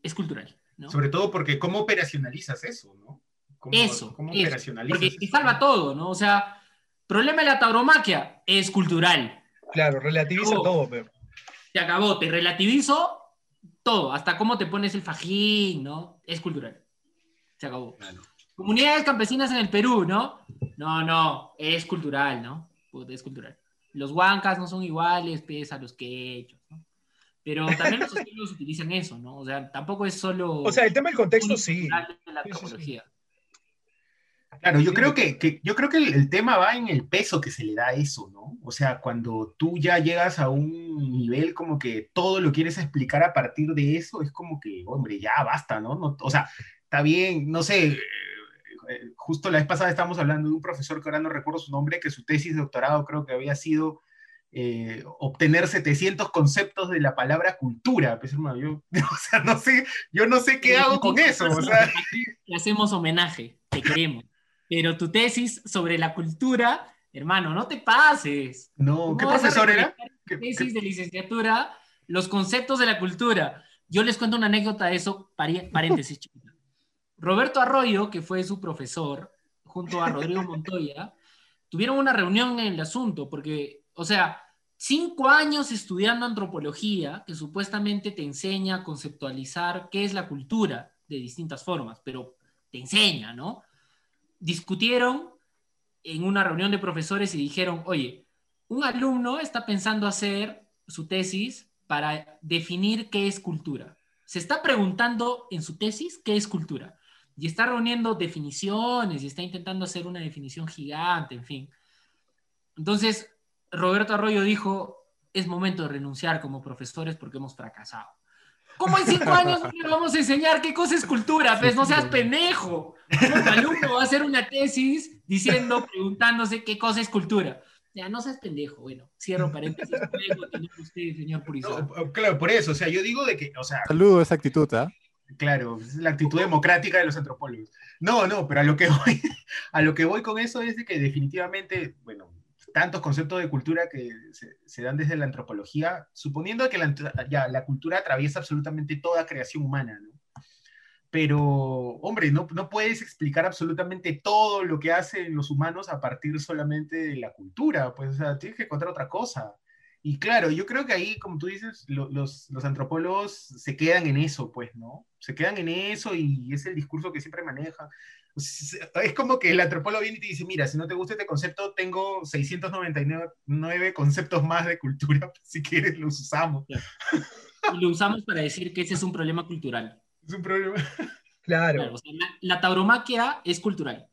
Es cultural. ¿no? Sobre todo porque, ¿cómo operacionalizas eso, no? ¿Cómo, Eso, ¿Cómo eso, operacionalizas porque te salva todo, ¿no? O sea, problema de la tauromaquia es cultural. Claro, relativiza todo, pero. Se acabó, te relativizo todo, hasta cómo te pones el fajín, ¿no? Es cultural. Se acabó. Claro. Comunidades campesinas en el Perú, ¿no? No, no, es cultural, ¿no? Es cultural. Los huancas no son iguales, pues, a los quechos, ¿no? Pero también los [laughs] sociólogos utilizan eso, ¿no? O sea, tampoco es solo... O sea, el tema del contexto sí. de la Sí, sí, sí. Claro, yo creo que, que- yo creo que el, el tema va en el peso que se le da a eso, ¿no? O sea, cuando tú ya llegas a un nivel como que todo lo quieres explicar a partir de eso, es como que, hombre, ya basta, ¿no? No- o sea, está bien, no sé, eh, eh, justo la vez pasada estábamos hablando de un profesor que ahora no recuerdo su nombre, que su tesis de doctorado creo que había sido eh, obtener 700 conceptos de la palabra cultura. Pues, hermano, yo, [laughs] o sea, no sé, yo no sé qué hago con eso, o sea... Hacemos homenaje, te queremos. Pero tu tesis sobre la cultura, hermano, no te pases. No, ¿qué ¿Cómo vas a profesor era? en ¿Qué- tesis de licenciatura, los conceptos de la cultura. Yo les cuento una anécdota de eso, paréntesis [laughs] chiquita. Roberto Arroyo, que fue su profesor, junto a Rodrigo Montoya, tuvieron una reunión en el asunto, porque, o sea, cinco años estudiando antropología, que supuestamente te enseña a conceptualizar qué es la cultura de distintas formas, pero te enseña, ¿no? Discutieron en una reunión de profesores y dijeron, oye, un alumno está pensando hacer su tesis para definir qué es cultura. Se está preguntando en su tesis qué es cultura. Y está reuniendo definiciones y está intentando hacer una definición gigante, en fin. Entonces, Roberto Arroyo dijo, es momento de renunciar como profesores porque hemos fracasado. ¿Cómo en cinco años le vamos a enseñar qué cosa es cultura? Pues no seas pendejo. ¿Cómo tu alumno va a hacer una tesis diciendo, preguntándose qué cosa es cultura? Ya, no seas pendejo. Bueno, cierro paréntesis. Usted, señor Purizón. No, claro, por eso, o sea, yo digo de que, o sea, Saludo esa actitud, ¿ah? claro, es la actitud democrática de los antropólogos. No, no, pero a lo que voy, [laughs] a lo que voy con eso es de que definitivamente, bueno, tantos conceptos de cultura que se, dan desde la antropología, suponiendo que la, ya, la cultura atraviesa absolutamente toda creación humana, ¿no? Pero, hombre, no, no puedes explicar absolutamente todo lo que hacen los humanos a partir solamente de la cultura, pues, o sea, tienes que encontrar otra cosa. Y claro, yo creo que ahí, como tú dices, lo- los, los antropólogos se quedan en eso, pues, ¿no? Se quedan en eso y es el discurso que siempre manejan. Sea, Es como que el antropólogo viene y te dice, mira, si no te gusta este concepto, tengo 699 conceptos más de cultura, [laughs] si quieres los usamos. Y lo usamos para decir que ese es un problema cultural. Es un problema. [laughs] Claro. Claro, o sea, la, la tauromaquia es cultural.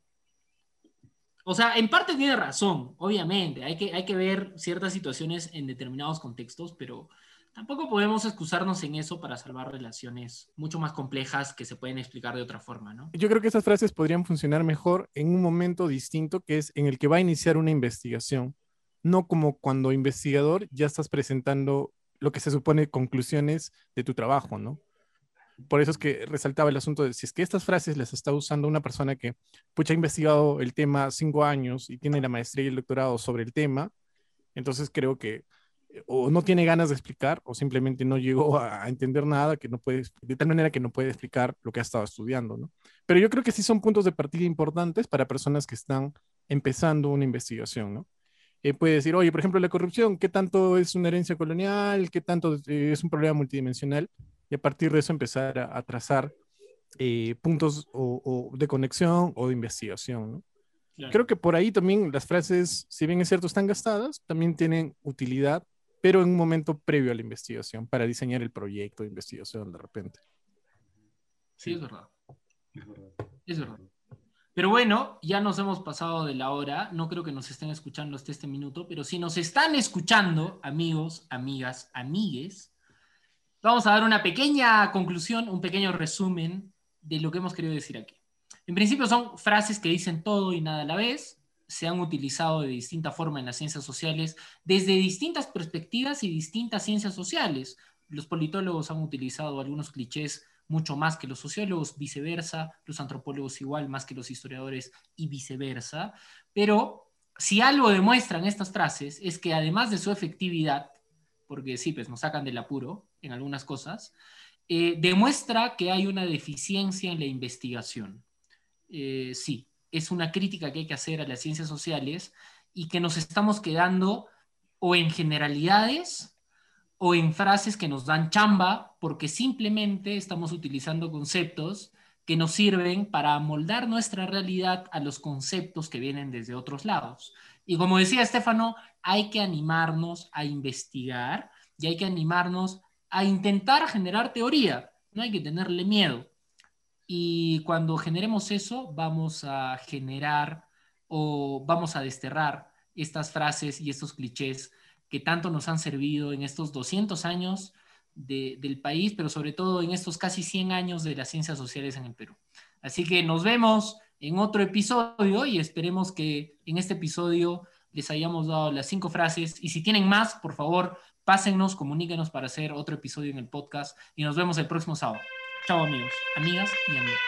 O sea, en parte tiene razón, obviamente. Hay que, hay que ver ciertas situaciones en determinados contextos, pero tampoco podemos excusarnos en eso para salvar relaciones mucho más complejas que se pueden explicar de otra forma, ¿no? Yo creo que esas frases podrían funcionar mejor en un momento distinto, que es en el que va a iniciar una investigación, no como cuando investigador ya estás presentando lo que se supone conclusiones de tu trabajo, ¿no? Por eso es que resaltaba el asunto de si es que estas frases las está usando una persona que pucha, ha investigado el tema cinco años y tiene la maestría y el doctorado sobre el tema, entonces creo que eh, o no tiene ganas de explicar o simplemente no llegó a, entender nada, que no puede, de tal manera que no puede explicar lo que ha estado estudiando, ¿no? Pero yo creo que sí son puntos de partida importantes para personas que están empezando una investigación, ¿no? Eh, puede decir, oye, por ejemplo, la corrupción, ¿qué tanto es una herencia colonial? ¿Qué tanto eh, es un problema multidimensional? Y a partir de eso empezar a, a trazar eh, puntos o, o de conexión o de investigación, ¿no? Claro. Creo que por ahí también las frases, si bien es cierto, están gastadas, también tienen utilidad, pero en un momento previo a la investigación, para diseñar el proyecto de investigación de repente. Sí, es verdad. Es verdad. Es verdad. Pero bueno, ya nos hemos pasado de la hora. No creo que nos estén escuchando hasta este minuto, pero si nos están escuchando, amigos, amigas, amigues, vamos a dar una pequeña conclusión, un pequeño resumen de lo que hemos querido decir aquí. En principio son frases que dicen todo y nada a la vez. Se han utilizado de distinta forma en las ciencias sociales, desde distintas perspectivas y distintas ciencias sociales. Los politólogos han utilizado algunos clichés mucho más que los sociólogos, viceversa, los antropólogos igual más que los historiadores y viceversa. Pero si algo demuestran estas frases es que además de su efectividad, porque sí, pues nos sacan del apuro en algunas cosas, eh, demuestra que hay una deficiencia en la investigación. Eh, sí, es una crítica que hay que hacer a las ciencias sociales y que nos estamos quedando o en generalidades o en frases que nos dan chamba porque simplemente estamos utilizando conceptos que nos sirven para amoldar nuestra realidad a los conceptos que vienen desde otros lados. Y como decía Estefano, hay que animarnos a investigar y hay que animarnos a intentar generar teoría, no hay que tenerle miedo. Y cuando generemos eso, vamos a generar o vamos a desterrar estas frases y estos clichés que tanto nos han servido en estos 200 años de, del país, pero sobre todo en estos casi 100 años de las ciencias sociales en el Perú. Así que nos vemos en otro episodio y esperemos que en este episodio les hayamos dado las cinco frases y si tienen más, por favor, pásennos, comuníquenos para hacer otro episodio en el podcast y nos vemos el próximo sábado. Chao amigos, amigas y amigos.